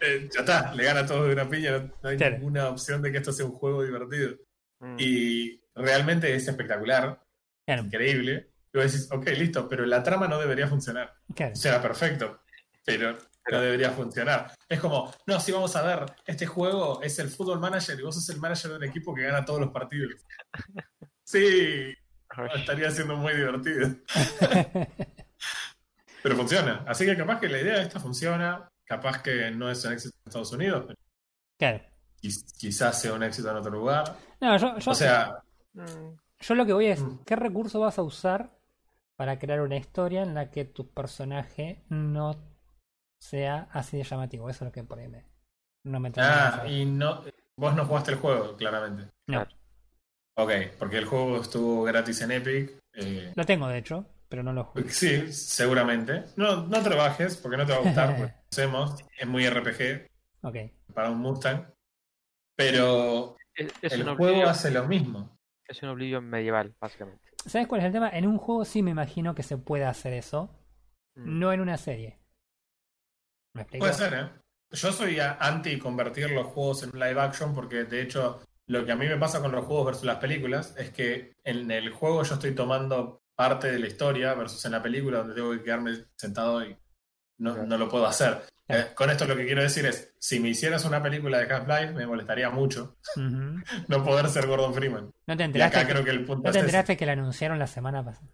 eh, ya está, le gana a todos de una piña, no, no hay Claro. ninguna opción de que esto sea un juego divertido. Mm. Y realmente es espectacular, Claro, increíble. Y vos decís, ok, listo, pero la trama no debería funcionar. claro. O sea, perfecto, pero no debería funcionar. Es como, no, si vamos a ver, este juego es el Football Manager y vos sos el manager de un equipo que gana todos los partidos. <laughs> Sí, estaría siendo muy divertido. <laughs> Pero funciona. Así que capaz que la idea de esta funciona. Capaz que no es un éxito en Estados Unidos, pero Claro. quiz- quizás sea un éxito en otro lugar. No, yo, yo, O sea, Mm, yo lo que voy es, Mm. ¿qué recurso vas a usar para crear una historia en la que tu personaje no sea así de llamativo? Eso es lo que por ahí me, no me ah, y no, vos no jugaste el juego, claramente. No, claro. Ok, porque el juego estuvo gratis en Epic. eh, lo tengo de hecho, pero no lo juego. Sí, seguramente. No, no te lo bajes porque no te va a gustar. <laughs> porque conocemos, es muy RPG Ok. para un Mustang. Pero Es, es el juego Oblivion, hace lo mismo. es un Oblivion medieval, básicamente. ¿Sabes cuál es el tema? En un juego sí me imagino que se puede hacer eso, Mm. no en una serie. ¿Me explico? Puede ser, ¿eh? Yo soy anti convertir los juegos en live action porque de hecho lo que a mí me pasa con los juegos versus las películas es que en el juego yo estoy tomando parte de la historia versus en la película donde tengo que quedarme sentado y no, no lo puedo hacer. Eh, con esto lo que quiero decir es, si me hicieras una película de Half-Life me molestaría mucho <laughs> no poder ser Gordon Freeman. ¿No te Y enteraste, acá que, creo que el punto ¿no te es enteraste que lo anunciaron la semana pasada?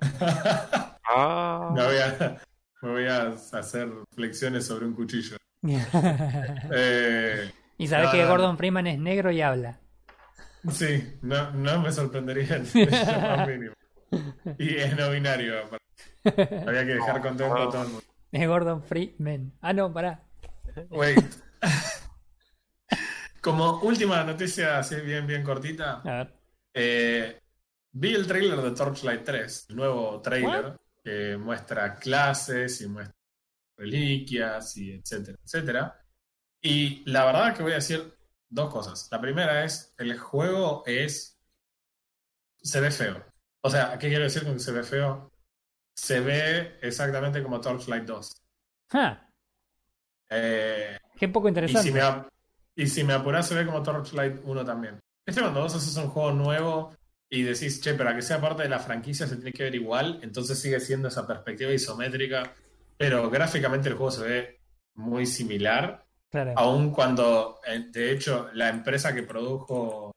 <laughs> Ah, me, voy a, me voy a hacer flexiones sobre un cuchillo. <laughs> Eh, y sabes No, que no, Gordon Freeman es negro y habla. sí, no, no me sorprendería <laughs> más mínimo. Y es no binario. aparte. Había que dejar contento a todo el mundo. Es Gordon Freeman. Ah, no, pará. Wait. Como última noticia, así bien, bien cortita, A ver. eh, vi el trailer de Torchlight 3, el nuevo trailer, que muestra clases y muestra reliquias y etcétera, etcétera. Y la verdad que voy a decir dos cosas. La primera es, el juego es... se ve feo. O sea, ¿qué quiero decir con que se ve feo? Se ve exactamente como Torchlight 2. Ah, Eh, qué poco y, interesante. si me, y si me apuras se ve como Torchlight 1 también. Este cuando vos haces un juego nuevo y decís, che, para que sea parte de la franquicia se tiene que ver igual, entonces sigue siendo esa perspectiva isométrica, pero gráficamente el juego se ve muy similar, Claro. aun cuando, eh, de hecho, la empresa que produjo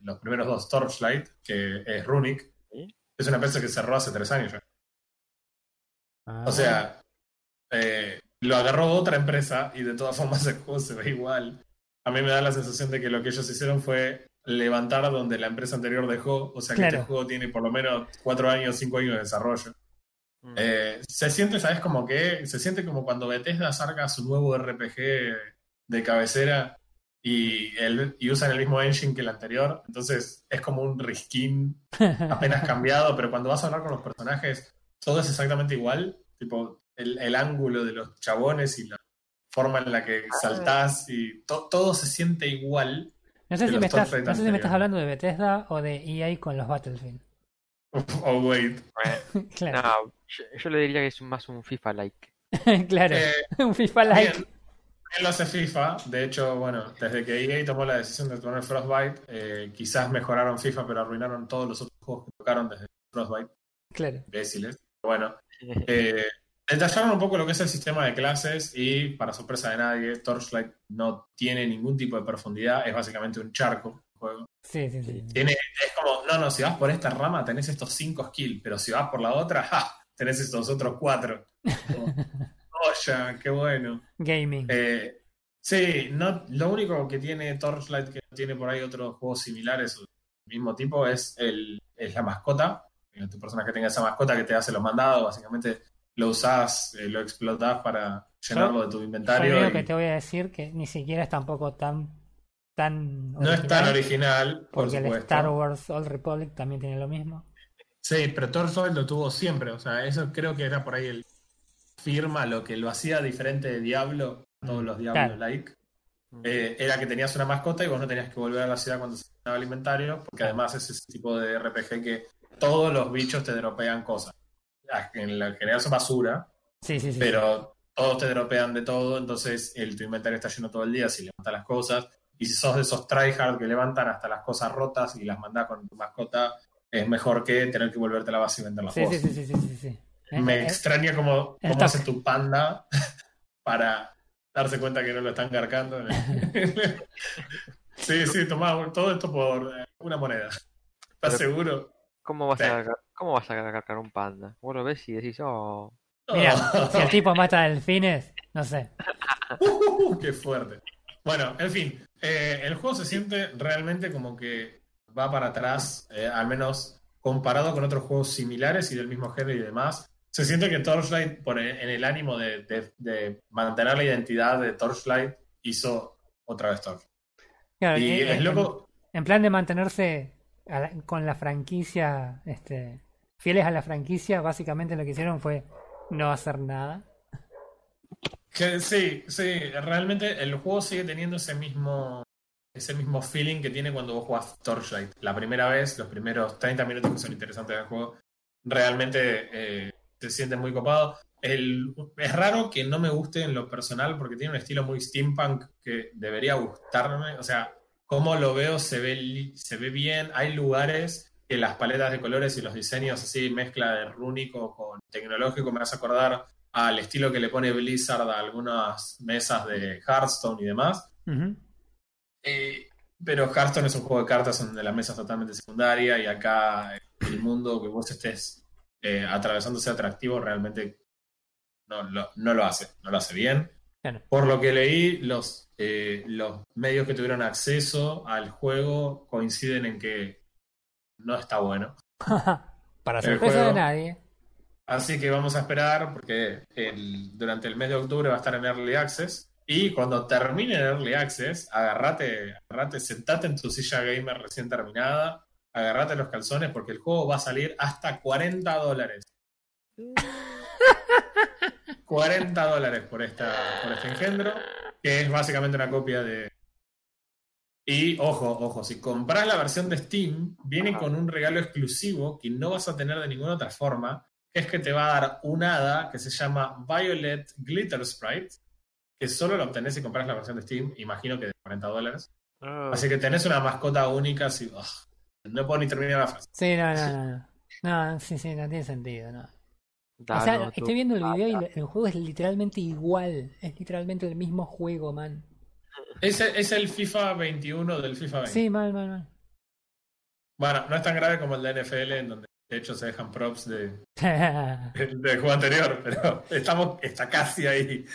los primeros dos Torchlight, que es Runic, ¿Sí? es una empresa que cerró hace tres años ya. Ah. O sea, eh, lo agarró otra empresa y de todas formas <laughs> el juego se ve igual. A mí me da la sensación de que lo que ellos hicieron fue levantar donde la empresa anterior dejó. O sea que Claro. este juego tiene por lo menos cuatro años, cinco años de desarrollo. Mm. Eh, se siente, ¿sabes? Como que se siente como cuando Bethesda saca su nuevo RPG de cabecera y, el, y usan el mismo engine que el anterior. Entonces es como un reskin apenas <laughs> cambiado, pero cuando vas a hablar con los personajes, todo es exactamente igual. Tipo, el, el ángulo de los chabones y la forma en la que saltás y to- todo se siente igual. no sé si me estás, no sé si me estás hablando de Bethesda o de EA con los Battlefield. Oh, wait. <laughs> Claro. no, yo, yo le diría que es más un FIFA-like. <laughs> claro. Eh, Un FIFA bien lo hace FIFA. De hecho, bueno, desde que EA tomó la decisión de poner Frostbite, eh, quizás mejoraron FIFA, pero arruinaron todos los otros juegos que tocaron desde Frostbite. Claro. Imbéciles. Bueno, eh, detallaron un poco lo que es el sistema de clases y, para sorpresa de nadie, Torchlight no tiene ningún tipo de profundidad. Es básicamente un charco. el juego. Sí, sí, sí. Tiene, es como, no, no, si vas por esta rama tenés estos 5 skills, pero si vas por la otra, ¡ja! tenés estos otros 4. <laughs> Oye, qué bueno. Gaming. Eh, sí, no, lo único que tiene Torchlight que no tiene por ahí otros juegos similares o del mismo tipo es, el, es la mascota. Eh, Tu personaje tenga esa mascota que te hace los mandados, básicamente lo usás, eh, lo explotás para llenarlo de tu Yo inventario. creo y que te voy a decir que ni siquiera es tampoco tan tan no es tan original, por porque el supuesto. Star Wars Old Republic también tiene lo mismo. Sí, pero Torchlight lo tuvo siempre, o sea, eso creo que era por ahí el firma, lo que lo hacía diferente de Diablo, todos los Diablo Claro. like, Mm. eh, era que tenías una mascota y vos no tenías que volver a la ciudad cuando se terminaba el inventario, porque además es ese tipo de RPG que todos los bichos te dropean cosas. En la general son basura, Sí, sí, sí. pero todos te dropean de todo, entonces el, tu inventario está lleno todo el día si levantas las cosas. Y si sos de esos tryhard que levantan hasta las cosas rotas y las mandás con tu mascota, es mejor que tener que volverte a la base y vender las sí, sí, sí, sí, sí, sí. Me Eh, eh, extraña cómo, cómo hace tu panda <laughs> para darse cuenta que no lo están cargando. <laughs> sí, sí, tomá todo esto por eh, una moneda. ¿Estás Pero- seguro? ¿Cómo vas, Sí. a cargar, ¿Cómo vas a cargar un panda? Vos lo ves y decís, oh, Mira, Oh. si el tipo mata delfines, no sé. <laughs> Uh, ¡Qué fuerte! Bueno, en fin, eh, el juego se siente realmente como que va para atrás, eh, al menos comparado con otros juegos similares y del mismo género y demás. Se siente que Torchlight, por, en el ánimo de, de- de mantener la identidad de Torchlight, hizo otra vez Torchlight. Claro, Y eh, es en- loco, En plan de mantenerse la- con la franquicia, este, fieles a la franquicia, básicamente lo que hicieron fue no hacer nada. Que sí, sí, realmente el juego sigue teniendo ese mismo, ese mismo feeling que tiene cuando vos jugás Torchlight. La primera vez, los primeros 30 minutos que son interesantes del juego, realmente eh, se siente muy copado. El, es raro que no me guste en lo personal porque tiene un estilo muy steampunk que debería gustarme. O sea, como lo veo se ve, se ve bien. Hay lugares que las paletas de colores y los diseños así, mezcla de rúnico con tecnológico, me hace acordar al estilo que le pone Blizzard a algunas mesas de Hearthstone y demás. Eh, pero Hearthstone es un juego de cartas donde la mesa es totalmente secundaria y acá el mundo que vos estés eh, atravesando sea atractivo realmente no, lo- no lo hace, no lo hace bien. Claro. Por lo que leí, los, eh, los medios que tuvieron acceso al juego coinciden en que no está bueno. <laughs> Para El sorpresa de nadie. Así que vamos a esperar porque el- durante el mes de octubre va a estar en Early Access. Y cuando termine en Early Access, agarrate, agarrate, sentate en tu silla gamer recién terminada, agarrate los calzones porque el juego va a salir hasta 40 dólares. <laughs> 40 dólares por, esta, por este engendro, que es básicamente una copia de... Y ojo, ojo, si compras la versión de Steam, viene Ajá. con un regalo exclusivo que no vas a tener de ninguna otra forma, que es que te va a dar un hada que se llama Violet Glitter Sprite, que solo lo obtenés si compras la versión de Steam, imagino que de 40 dólares. oh, Así que tenés una mascota única, así, ugh, no puedo ni terminar la frase. Sí, no, no, no. No, No, sí, sí, no tiene sentido, no. O danos sea, tu estoy viendo el video y panda. el juego es literalmente igual. Es literalmente el mismo juego, man. Es, el- es el FIFA 21 del FIFA 20. Sí, mal, mal, mal. Bueno, no es tan grave como el de NFL, en donde de hecho se dejan props de, <laughs> del juego anterior, pero estamos, está casi ahí.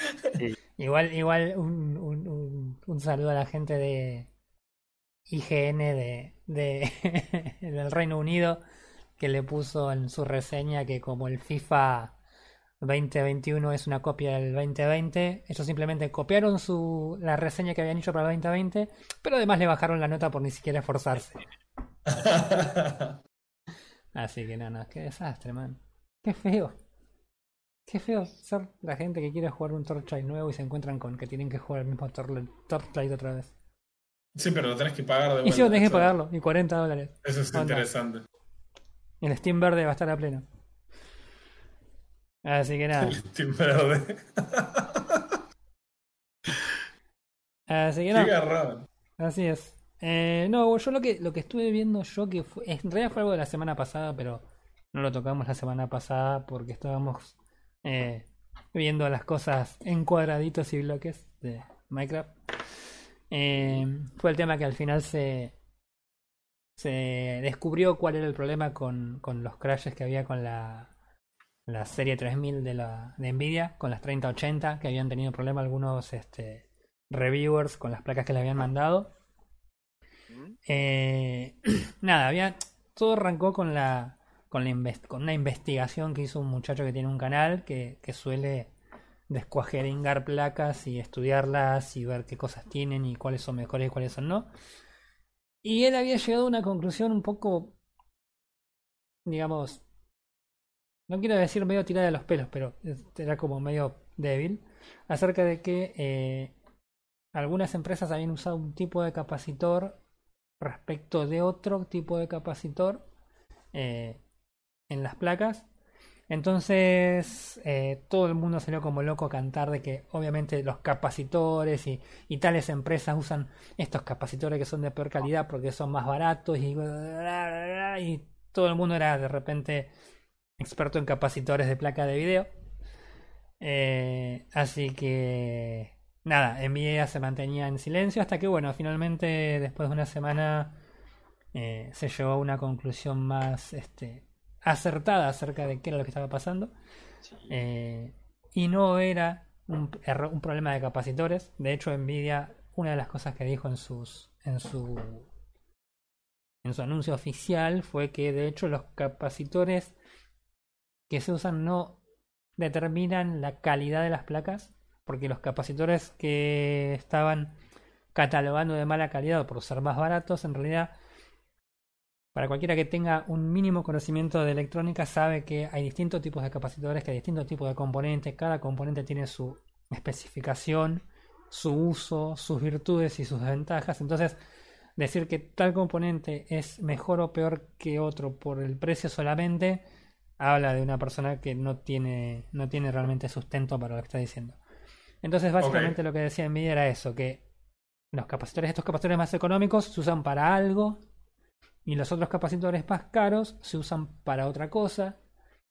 igual, igual un, un, un, un saludo a la gente de IGN de, de <laughs> del Reino Unido que le puso en su reseña que como el FIFA 2021 es una copia del 2020, ellos simplemente copiaron su la reseña que habían hecho para el 2020, pero además le bajaron la nota por ni siquiera esforzarse. <laughs> Así que no, no, qué desastre, man. Qué feo. Qué feo ser la gente que quiere jugar un Torchlight nuevo y se encuentran con que tienen que jugar el mismo Torchlight, Torchlight otra vez. Sí, pero lo tenés que pagar de Y si lo vuelta, tenés que pagarlo, y 40 dólares. Eso es Onda. interesante. Y el Steam verde va a estar a pleno. Así que nada. <laughs> El Steam verde. Así que no. Así es. Eh, no, yo lo que, lo que estuve viendo yo que fue, en realidad fue algo de la semana pasada, pero no lo tocamos la semana pasada porque estábamos eh, viendo las cosas en cuadraditos y bloques de Minecraft. Eh, fue el tema que al final se, se descubrió cuál era el problema con, con los crashes que había con la, la serie 3000 de, la, de Nvidia, con las 3080, que habían tenido problema algunos este, reviewers con las placas que le habían mandado. Eh, <clears throat> nada, había todo arrancó con la con la con una investigación que hizo un muchacho que tiene un canal que, que suele descuajeringar placas y estudiarlas y ver qué cosas tienen y cuáles son mejores y cuáles son no. Y él había llegado a una conclusión un poco, digamos, no quiero decir medio tirada de los pelos, pero era como medio débil, acerca de que eh, algunas empresas habían usado un tipo de capacitor respecto de otro tipo de capacitor eh, en las placas. Entonces eh, todo el mundo salió como loco a cantar de que obviamente los capacitores y, tales empresas usan estos capacitores que son de peor calidad porque son más baratos y, y todo el mundo era de repente experto en capacitores de placa de video. Eh, así que nada, Nvidia se mantenía en silencio hasta que, bueno, finalmente después de una semana eh, se llegó a una conclusión más este, acertada acerca de qué era lo que estaba pasando. Eh, y no era un, un, problema de capacitores. De hecho, Nvidia, una de las cosas que dijo en sus en su en su anuncio oficial fue que de hecho los capacitores que se usan no determinan la calidad de las placas, porque los capacitores que estaban catalogando de mala calidad por ser más baratos, en realidad, para cualquiera que tenga un mínimo conocimiento de electrónica, sabe que hay distintos tipos de capacitores, que hay distintos tipos de componentes, cada componente tiene su especificación, su uso, sus virtudes y sus desventajas. Entonces, decir que tal componente es mejor o peor que otro por el precio solamente, habla de una persona que no tiene, no tiene realmente sustento para lo que está diciendo. Entonces, básicamente lo que decía Nvidia era eso, que los capacitores, estos capacitores más económicos se usan para algo y los otros capacitores más caros se usan para otra cosa.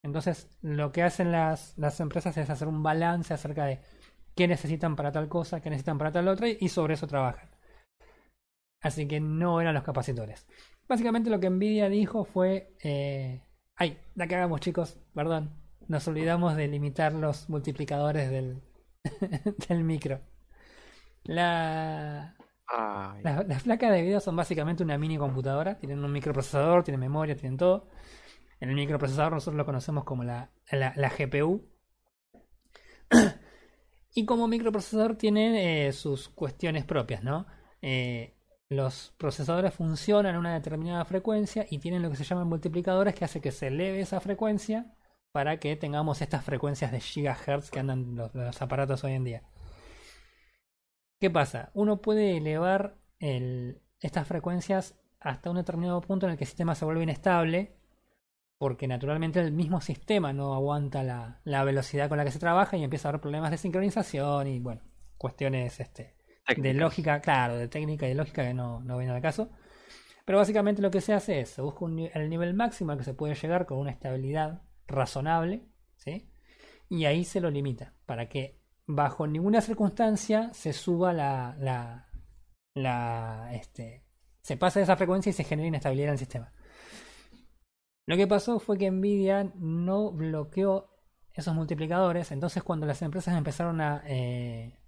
Entonces, lo que hacen las, las empresas es hacer un balance acerca de qué necesitan para tal cosa, qué necesitan para tal otra y sobre eso trabajan. Así que no eran los capacitores. Básicamente lo que Nvidia dijo fue eh, Ay, la cagamos chicos, perdón. Nos olvidamos de limitar los multiplicadores del, <laughs> del micro. La, las, placas de video son básicamente una mini computadora. Tienen un microprocesador, tienen memoria, tienen todo. En el microprocesador nosotros lo conocemos como la, la, GPU. <clears throat> y como microprocesador tiene eh, sus cuestiones propias, ¿no? Eh, los procesadores funcionan a una determinada frecuencia y tienen lo que se llaman multiplicadores que hace que se eleve esa frecuencia para que tengamos estas frecuencias de gigahertz que andan los aparatos hoy en día. ¿Qué pasa? Uno puede elevar el, estas frecuencias hasta un determinado punto en el que el sistema se vuelve inestable porque naturalmente el mismo sistema no aguanta la, la velocidad con la que se trabaja y empieza a haber problemas de sincronización y bueno, cuestiones este, de lógica, claro, de técnica y de lógica que no, no viene al caso. Pero básicamente lo que se hace es, se busca un, el nivel máximo al que se puede llegar con una estabilidad razonable, ¿sí? Y ahí se lo limita, para que bajo ninguna circunstancia se suba la, la, la este, se pasa de esa frecuencia y se genera inestabilidad en el sistema. Lo que pasó fue que Nvidia no bloqueó esos multiplicadores, entonces cuando las empresas empezaron a, eh,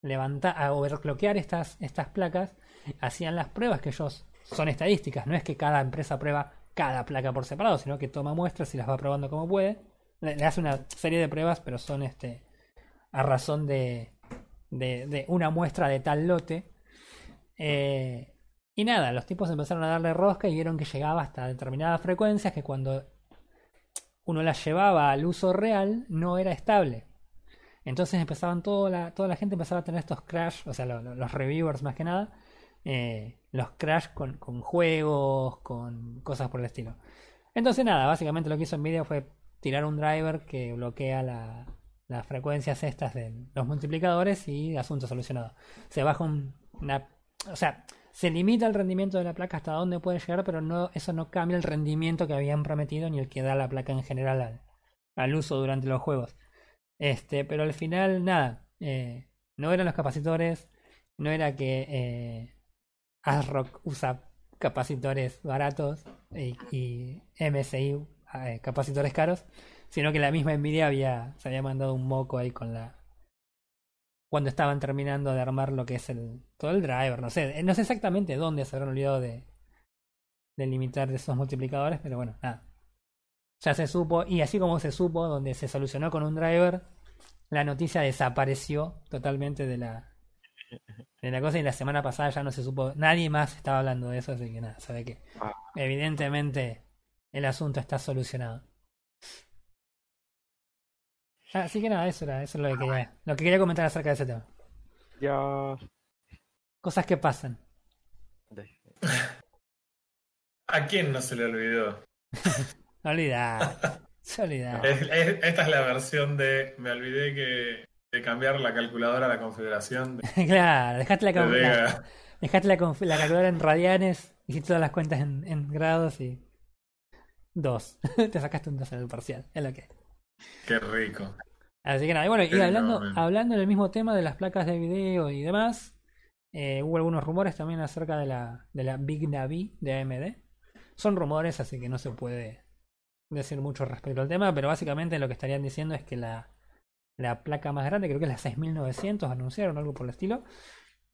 levantar, a overclockear estas, estas placas, hacían las pruebas que ellos son estadísticas, no es que cada empresa prueba cada placa por separado, sino que toma muestras y las va probando como puede. Le, hace una serie de pruebas, pero son este a razón de, de, una muestra de tal lote. Eh, y nada, los tipos empezaron a darle rosca y vieron que llegaba hasta determinadas frecuencias que cuando uno las llevaba al uso real no era estable. Entonces empezaban toda la, toda la gente empezaba a tener estos crash, o sea, los reviewers más que nada, eh, los crash con, con, juegos, con cosas por el estilo. Entonces nada, básicamente lo que hizo Nvidia fue tirar un driver que bloquea la, las frecuencias estas de los multiplicadores y asunto solucionado. Se baja un, una... O sea, se limita el rendimiento de la placa hasta donde puede llegar, pero no eso no cambia el rendimiento que habían prometido ni el que da la placa en general al, uso durante los juegos. Este, pero al final, nada. Eh, no eran los capacitores. No era que eh, ASRock usa capacitores baratos y, y MSI eh, capacitores caros. Sino que la misma Nvidia había, se había mandado un moco ahí con la. Cuando estaban terminando de armar lo que es el. todo el driver. No sé. No sé exactamente dónde se habrán olvidado de. de limitar esos multiplicadores. Pero bueno, nada ya se supo, y así como se supo, donde se solucionó con un driver, la noticia desapareció totalmente de la, de la cosa y la semana pasada ya no se supo, nadie más estaba hablando de eso, así que nada, sabe que ah. evidentemente el asunto está solucionado. Así que nada, eso era, eso es lo que quería, lo que quería comentar acerca de ese tema. Ya Cosas que pasan. ¿A quién no se le olvidó? <laughs> No olvidar. Se olvidar. <laughs> Es- es- esta es la versión de. Me olvidé que de cambiar la calculadora a la configuración de, <laughs> claro, dejaste la, de la- dejaste la, calculadora en radianes, hiciste todas las cuentas en, en grados y. Dos. Te sacaste un 2 en el parcial. Es lo que. Qué rico. Así que nada, y bueno, y hablando, fenómeno. hablando del mismo tema de las placas de video y demás, eh, hubo algunos rumores también acerca de la, de la Big Navi de AMD. Son rumores, así que no se puede decir mucho respecto al tema, pero básicamente lo que estarían diciendo es que la, la placa más grande, creo que es la 6900, anunciaron algo por el estilo,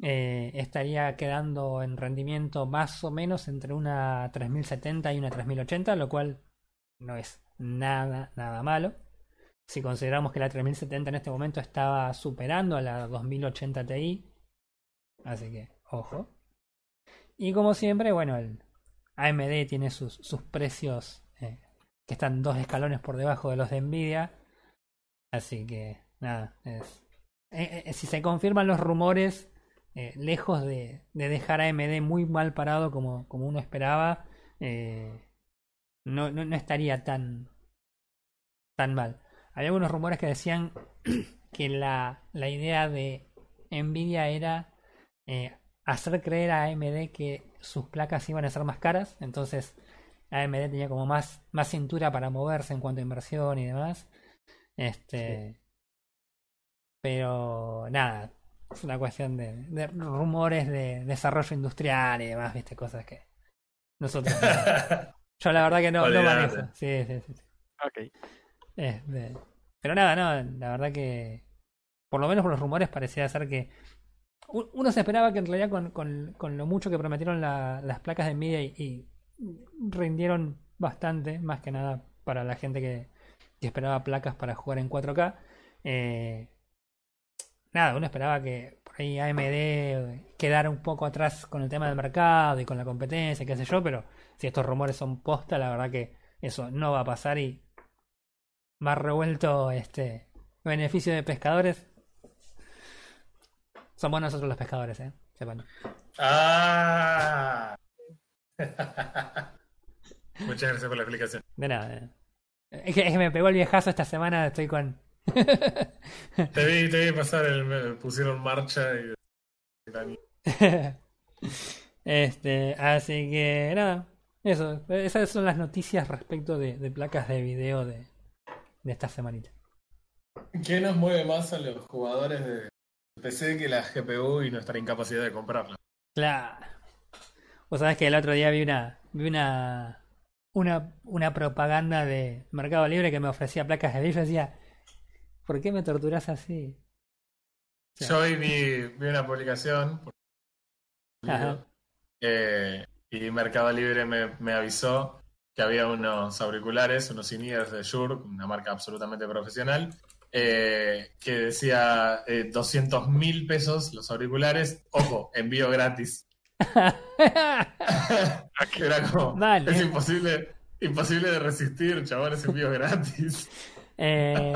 eh, estaría quedando en rendimiento más o menos entre una 3070 y una 3080, lo cual no es nada, nada malo. Si consideramos que la 3070 en este momento estaba superando a la 2080 Ti. Así que, ojo. Y como siempre, bueno, el AMD tiene sus, sus precios eh, que están dos escalones por debajo de los de Nvidia. Así que, nada, eh, eh, si se confirman los rumores, lejos de, de dejar AMD muy mal parado como, como uno esperaba, no, no, no estaría tan, tan mal. Había algunos rumores que decían <clears throat> que la, la idea de Nvidia era eh, hacer creer a AMD que sus placas iban a ser más caras, entonces AMD tenía como más, más cintura para moverse en cuanto a inversión y demás. Este, pero nada, es una cuestión de, de rumores de desarrollo industrial y demás, viste, cosas que nosotros no- <laughs> yo la verdad que no, no manejo. Sí, sí, sí. sí. Pero nada, no, la verdad que por lo menos por los rumores parecía ser que uno se esperaba que en realidad con, con, con lo mucho que prometieron la- las placas de Nvidia y, rindieron bastante, más que nada para la gente que, que esperaba placas para jugar en 4K. eh, nada, uno esperaba que por ahí AMD quedara un poco atrás con el tema del mercado y con la competencia, qué sé yo, pero si estos rumores son posta, la verdad que eso no va a pasar y más revuelto este beneficio de pescadores. Somos nosotros los pescadores, eh. Sepan. Ah. <laughs> Muchas gracias por la explicación. De nada. Es que, es que me pegó el viejazo esta semana, estoy con. <laughs> Te vi, te vi pasar, el, me pusieron marcha y. este, así que nada. Eso, esas son las noticias respecto de, de placas de video de, de esta semanita. ¿Qué nos mueve más a los jugadores de PC que la GPU y nuestra incapacidad de comprarla? Claro. Vos sabés que el otro día vi una, vi una, una, una propaganda de Mercado Libre que me ofrecía placas de video y decía, ¿por qué me torturas así? Sí. Yo hoy vi, vi una publicación por- eh, y Mercado Libre me, me avisó que había unos auriculares, unos in-ears de Shure, una marca absolutamente profesional, eh, que decía eh, 200 mil pesos los auriculares, ojo, envío gratis. <laughs> Era como, Mal, es imposible, imposible de resistir, chavales, envío gratis. Eh,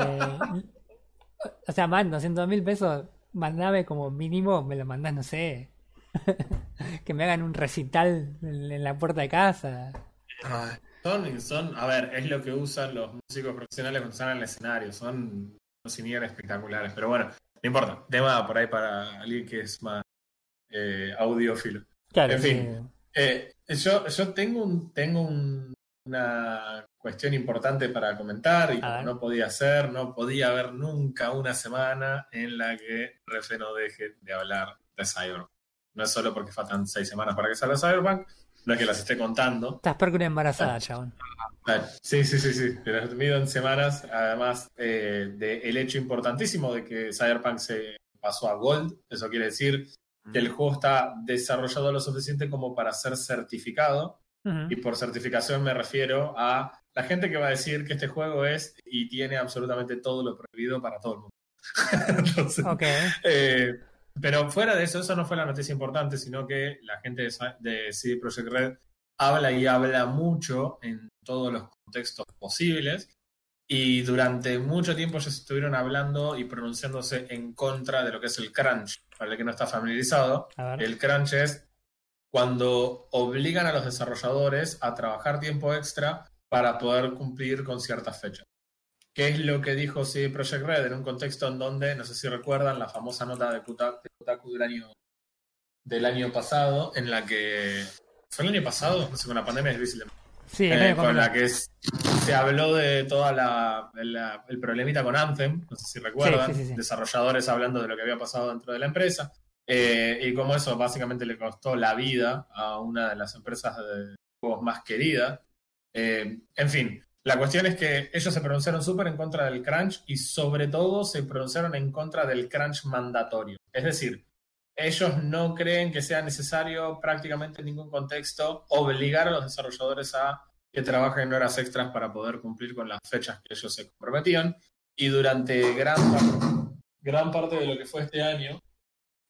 o sea, man, 200 mil pesos, mandame como mínimo, me lo mandás, no sé. <laughs> que me hagan un recital en, en la puerta de casa. Ay, Son, son, a ver, es lo que usan los músicos profesionales cuando están en el escenario, son unos espectaculares, pero bueno, no importa, tema por ahí para alguien que es más eh, audiófilo. Claro, En sí. fin. Eh, yo, yo tengo, un, tengo un- una cuestión importante para comentar y como no podía ser, no podía haber nunca una semana en la que Refe no deje de hablar de Cyberpunk. No es solo porque faltan seis semanas para que salga Cyberpunk, no es que las esté contando, Estás peor que una embarazada, chabón. Claro. Sí, sí, sí, sí. Te las mido en semanas, además eh, del hecho importantísimo de que Cyberpunk se pasó a Gold. Eso quiere decir que el juego está desarrollado lo suficiente como para ser certificado. Ujú. Y por certificación me refiero a la gente que va a decir que este juego es y tiene absolutamente todo lo prohibido para todo el mundo. <laughs> Entonces, Ok. eh, pero fuera de eso, eso no fue la noticia importante, sino que la gente de, CD Projekt Red habla y habla mucho en todos los contextos posibles Y durante mucho tiempo ellos estuvieron hablando y pronunciándose en contra de lo que es el crunch. Para el que no está familiarizado, el crunch es cuando obligan a los desarrolladores a trabajar tiempo extra para poder cumplir con ciertas fechas. ¿Qué es lo que dijo CD Projekt Red en un contexto en donde, no sé si recuerdan, la famosa nota de Kotaku, de Kotaku del, año, del año pasado, en la que... ¿Fue el año pasado? No sé, con la pandemia es difícil de Sí, eh, con la que es- se habló de toda la, la- el problemita con Anthem, no sé si recuerdan, Sí, sí, desarrolladores hablando de lo que había pasado dentro de la empresa, eh, y cómo eso básicamente le costó la vida a una de las empresas de juegos más queridas. Eh, en fin, la cuestión es que ellos se pronunciaron súper en contra del crunch y sobre todo se pronunciaron en contra del crunch mandatorio. Es decir, ellos no creen que sea necesario prácticamente en ningún contexto obligar a los desarrolladores a que trabajen horas extras para poder cumplir con las fechas que ellos se comprometían. Y durante gran, par- gran parte de lo que fue este año,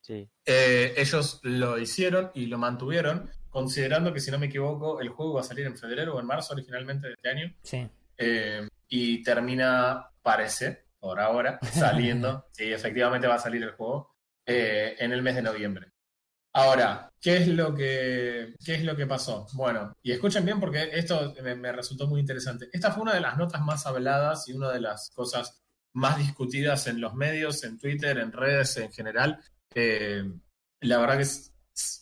Sí. eh, ellos lo hicieron y lo mantuvieron, considerando que, si no me equivoco, el juego va a salir en febrero o en marzo originalmente de este año. Sí. Eh, y termina, parece, por ahora, <laughs> saliendo. sí, efectivamente va a salir el juego eh, en el mes de noviembre. Ahora, ¿qué es lo que qué es lo que pasó? Bueno, y escuchen bien porque esto me, me resultó muy interesante. Esta fue una de las notas más habladas y una de las cosas más discutidas en los medios, en Twitter, en redes en general. Eh, la verdad que es es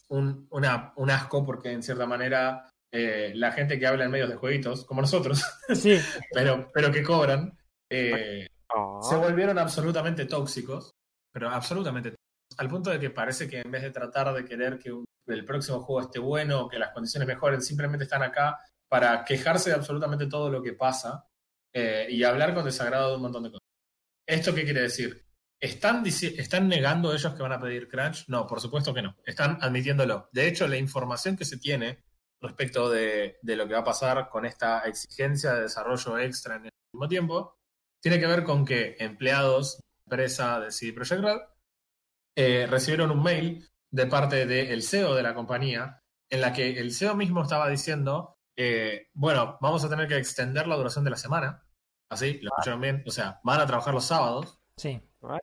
un, una- un asco porque en cierta manera eh, la gente que habla en medios de jueguitos, como nosotros, <laughs> Sí, pero, pero que cobran, eh, Ah, se volvieron absolutamente tóxicos, pero absolutamente tóxicos, al punto de que parece que en vez de tratar de querer que un- el próximo juego esté bueno, que las condiciones mejoren, simplemente están acá para quejarse de absolutamente todo lo que pasa eh, y hablar con desagrado de un montón de cosas. ¿Esto qué quiere decir? ¿Están, ¿Están negando ellos que van a pedir crunch? No, por supuesto que no. Están admitiéndolo. De hecho, la información que se tiene respecto de, de lo que va a pasar con esta exigencia de desarrollo extra en el mismo tiempo tiene que ver con que empleados de la empresa de CD Projekt Red eh, recibieron un mail de parte del CEO de la compañía en la que el CEO mismo estaba diciendo, eh, bueno, vamos a tener que extender la duración de la semana. Así, lo escucharon bien. O sea, van a trabajar los sábados. sí.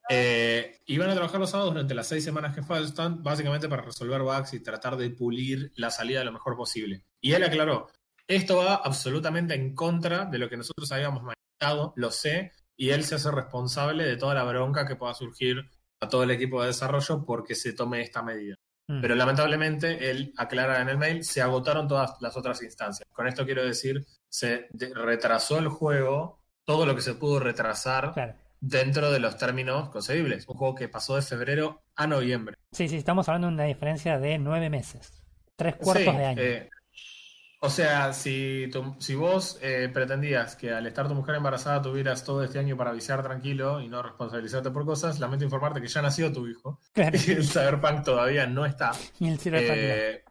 Eh, y van a trabajar los sábados durante las seis semanas que faltan, básicamente para resolver bugs y tratar de pulir la salida lo mejor posible. Y él aclaró, esto va absolutamente en contra de lo que nosotros habíamos manejado, lo sé, y él se hace responsable de toda la bronca que pueda surgir a todo el equipo de desarrollo porque se tome esta medida. Mm. Pero lamentablemente, él aclara en el mail, se agotaron todas las otras instancias. Con esto quiero decir, se retrasó el juego, todo lo que se pudo retrasar Claro. Dentro de los términos concebibles. Un juego que pasó de febrero a noviembre. Sí, sí, estamos hablando de una diferencia de nueve meses. Tres cuartos Sí, de año. eh, o sea, si, tu- si vos eh, pretendías que al estar tu mujer embarazada tuvieras todo este año para avisar tranquilo y no responsabilizarte por cosas, lamento informarte que ya nació tu hijo. Claro. Y <laughs> el Cyberpunk todavía no está. Y el Cyberpunk no. Eh,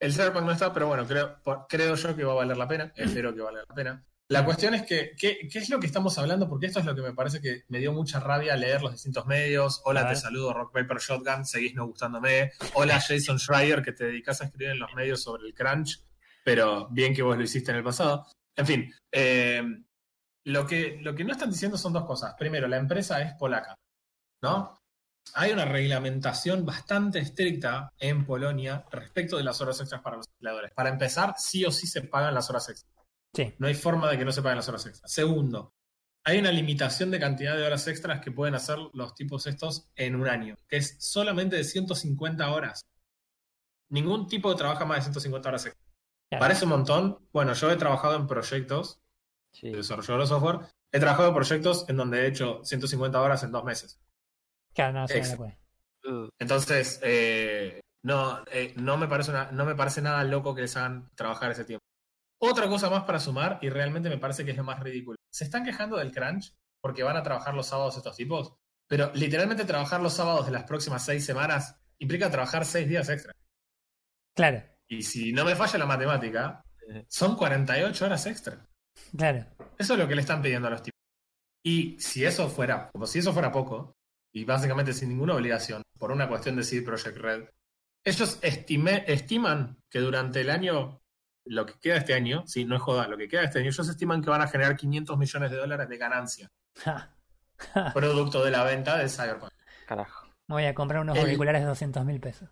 el Cyberpunk no está, pero bueno, creo, creo yo que va a valer la pena. Espero que valga la pena. La cuestión es que, ¿qué, qué es lo que estamos hablando? Porque esto es lo que me parece que me dio mucha rabia leer los distintos medios. Hola, te saludo, Rock Paper Shotgun, seguís no gustándome. Hola, <laughs> Jason Schreier, que te dedicas a escribir en los medios sobre el crunch, pero bien que vos lo hiciste en el pasado. En fin, eh, lo, que, lo que no están diciendo son dos cosas. Primero, la empresa es polaca, ¿no? Hay una reglamentación bastante estricta en Polonia respecto de las horas extras para los empleadores. Para empezar, sí o sí se pagan las horas extras. Sí, No hay forma de que no se paguen las horas extras. Segundo, hay una limitación de cantidad de horas extras que pueden hacer los tipos estos en un año, que es solamente de 150 horas. Ningún tipo trabaja más de 150 horas extras. claro. Parece un montón. Bueno, yo he trabajado en proyectos sí. de desarrollador de software. He trabajado en proyectos en donde he hecho 150 horas en dos meses. Claro, no, Entonces, eh, no, eh, no, me parece una- no me parece nada loco que les hagan trabajar ese tiempo. Otra cosa más para sumar, y realmente me parece que es lo más ridículo. Se están quejando del crunch porque van a trabajar los sábados estos tipos, pero literalmente trabajar los sábados de las próximas seis semanas implica trabajar seis días extra. Claro, Y si no me falla la matemática, son 48 horas extra. claro. Eso es lo que le están pidiendo a los tipos. Y si eso fuera, como si eso fuera poco, y básicamente sin ninguna obligación, por una cuestión de CD Projekt Red, ellos estime- estiman que durante el año lo que queda este año, sí, no es joda, lo que queda este año, ellos estiman que van a generar 500 millones de dólares de ganancia, <laughs> producto de la venta de Cyberpunk. Carajo. Me voy a comprar unos El- auriculares de 200 mil pesos.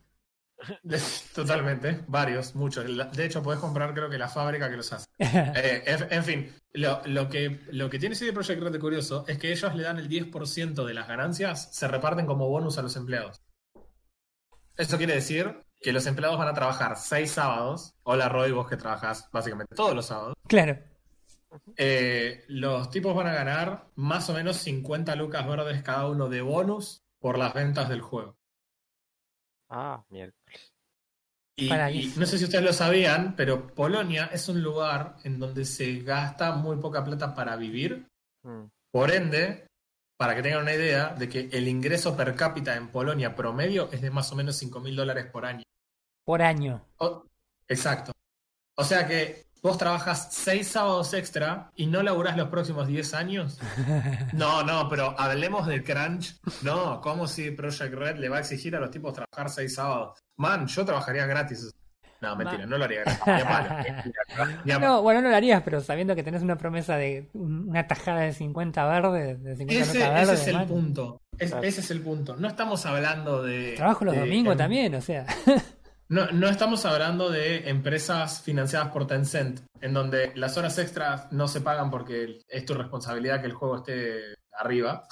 <laughs> Totalmente, varios, muchos. De hecho, podés comprar, creo que la fábrica que los hace. <laughs> Eh, en, en fin, lo, lo que, lo que tiene CD Projekt Red de curioso es que ellos le dan el 10% de las ganancias, se reparten como bonus a los empleados. Eso quiere decir que los empleados van a trabajar seis sábados. Hola Roy, vos que trabajas básicamente todos los sábados. claro. Eh, los tipos van a ganar más o menos 50 lucas verdes cada uno de bonus por las ventas del juego. Ah, miércoles. Y, no sé si ustedes lo sabían, pero Polonia es un lugar en donde se gasta muy poca plata para vivir. Mm. Por ende, para que tengan una idea de que el ingreso per cápita en Polonia promedio es de más o menos 5 mil dólares por año. Por año. Exacto. O sea que vos trabajas 6 sábados extra y no laburás los próximos 10 años. <laughs> No, no, pero hablemos del crunch. No, ¿cómo si Project Red le va a exigir a los tipos trabajar 6 sábados? Man, yo trabajaría gratis. No, mentira, no lo haría gratis. Ni a palo. <laughs> Ni a palo. No, bueno, no lo harías, pero sabiendo que tenés una promesa de un- una tajada de 50 verdes, de 50 Ese, notas ese verdes, es el man. punto. Es- Claro. ese es el punto. No estamos hablando de. Trabajo los de- domingos también, o sea. <laughs> No, no estamos hablando de empresas financiadas por Tencent, en donde las horas extras no se pagan porque es tu responsabilidad que el juego esté arriba.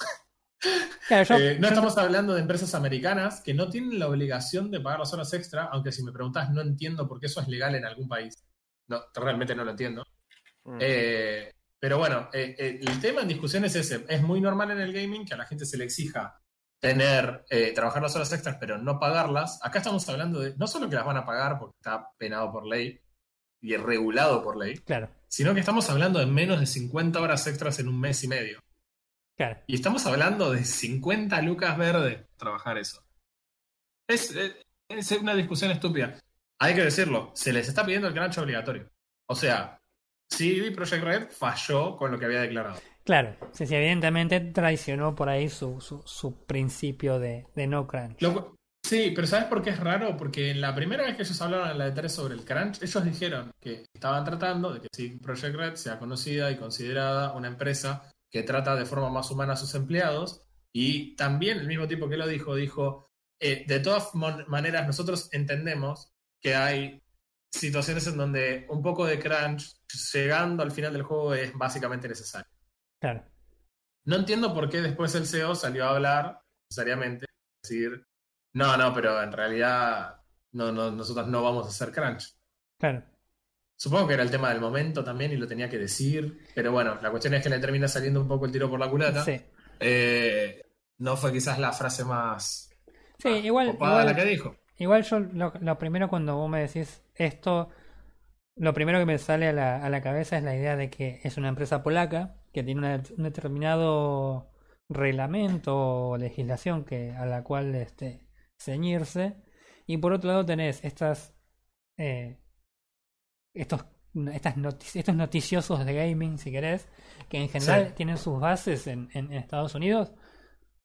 Claro, yo, <laughs> Eh, no yo- estamos hablando de empresas americanas que no tienen la obligación de pagar las horas extra, aunque si me preguntas no entiendo por qué eso es legal en algún país. No, realmente no lo entiendo. Mm. Eh, pero bueno, eh, eh, el tema en discusión es ese. Es muy normal en el gaming que a la gente se le exija tener, eh, trabajar las horas extras, pero no pagarlas. Acá estamos hablando de no solo que las van a pagar porque está penado por ley y regulado por ley, Claro, sino que estamos hablando de menos de 50 horas extras en un mes y medio. claro. Y estamos hablando de 50 lucas verdes trabajar eso. Es, es- es una discusión estúpida. Hay que decirlo, se les está pidiendo el crunch obligatorio. O sea, CD Projekt Red falló con lo que había declarado. Claro, sí, sí, evidentemente traicionó por ahí su, su, su principio de, de no crunch. Lo sí, pero ¿sabes por qué es raro? Porque en la primera vez que ellos hablaron en la de 3 sobre el crunch, ellos dijeron que estaban tratando de que CD Projekt Red sea conocida y considerada una empresa que trata de forma más humana a sus empleados. Y también el mismo tipo que lo dijo, dijo, eh, de todas maneras nosotros entendemos que hay situaciones en donde un poco de crunch llegando al final del juego es básicamente necesario. Claro, No entiendo por qué después el CEO salió a hablar, necesariamente, decir, no, no, pero en realidad no, no, nosotros no vamos a hacer crunch. claro. Supongo que era el tema del momento también y lo tenía que decir, pero bueno, la cuestión es que le termina saliendo un poco el tiro por la culata. Sí, Eh, no fue quizás la frase más sí igual, copada la igual, que dijo. igual yo lo, lo primero cuando vos me decís esto, lo primero que me sale a la, a la cabeza es la idea de que es una empresa polaca que tiene una- un determinado reglamento o legislación que, a la cual este, ceñirse. Y por otro lado tenés estas eh, estos estas estos noticiosos de gaming, si querés, que en general Sí. tienen sus bases en, en- en Estados Unidos,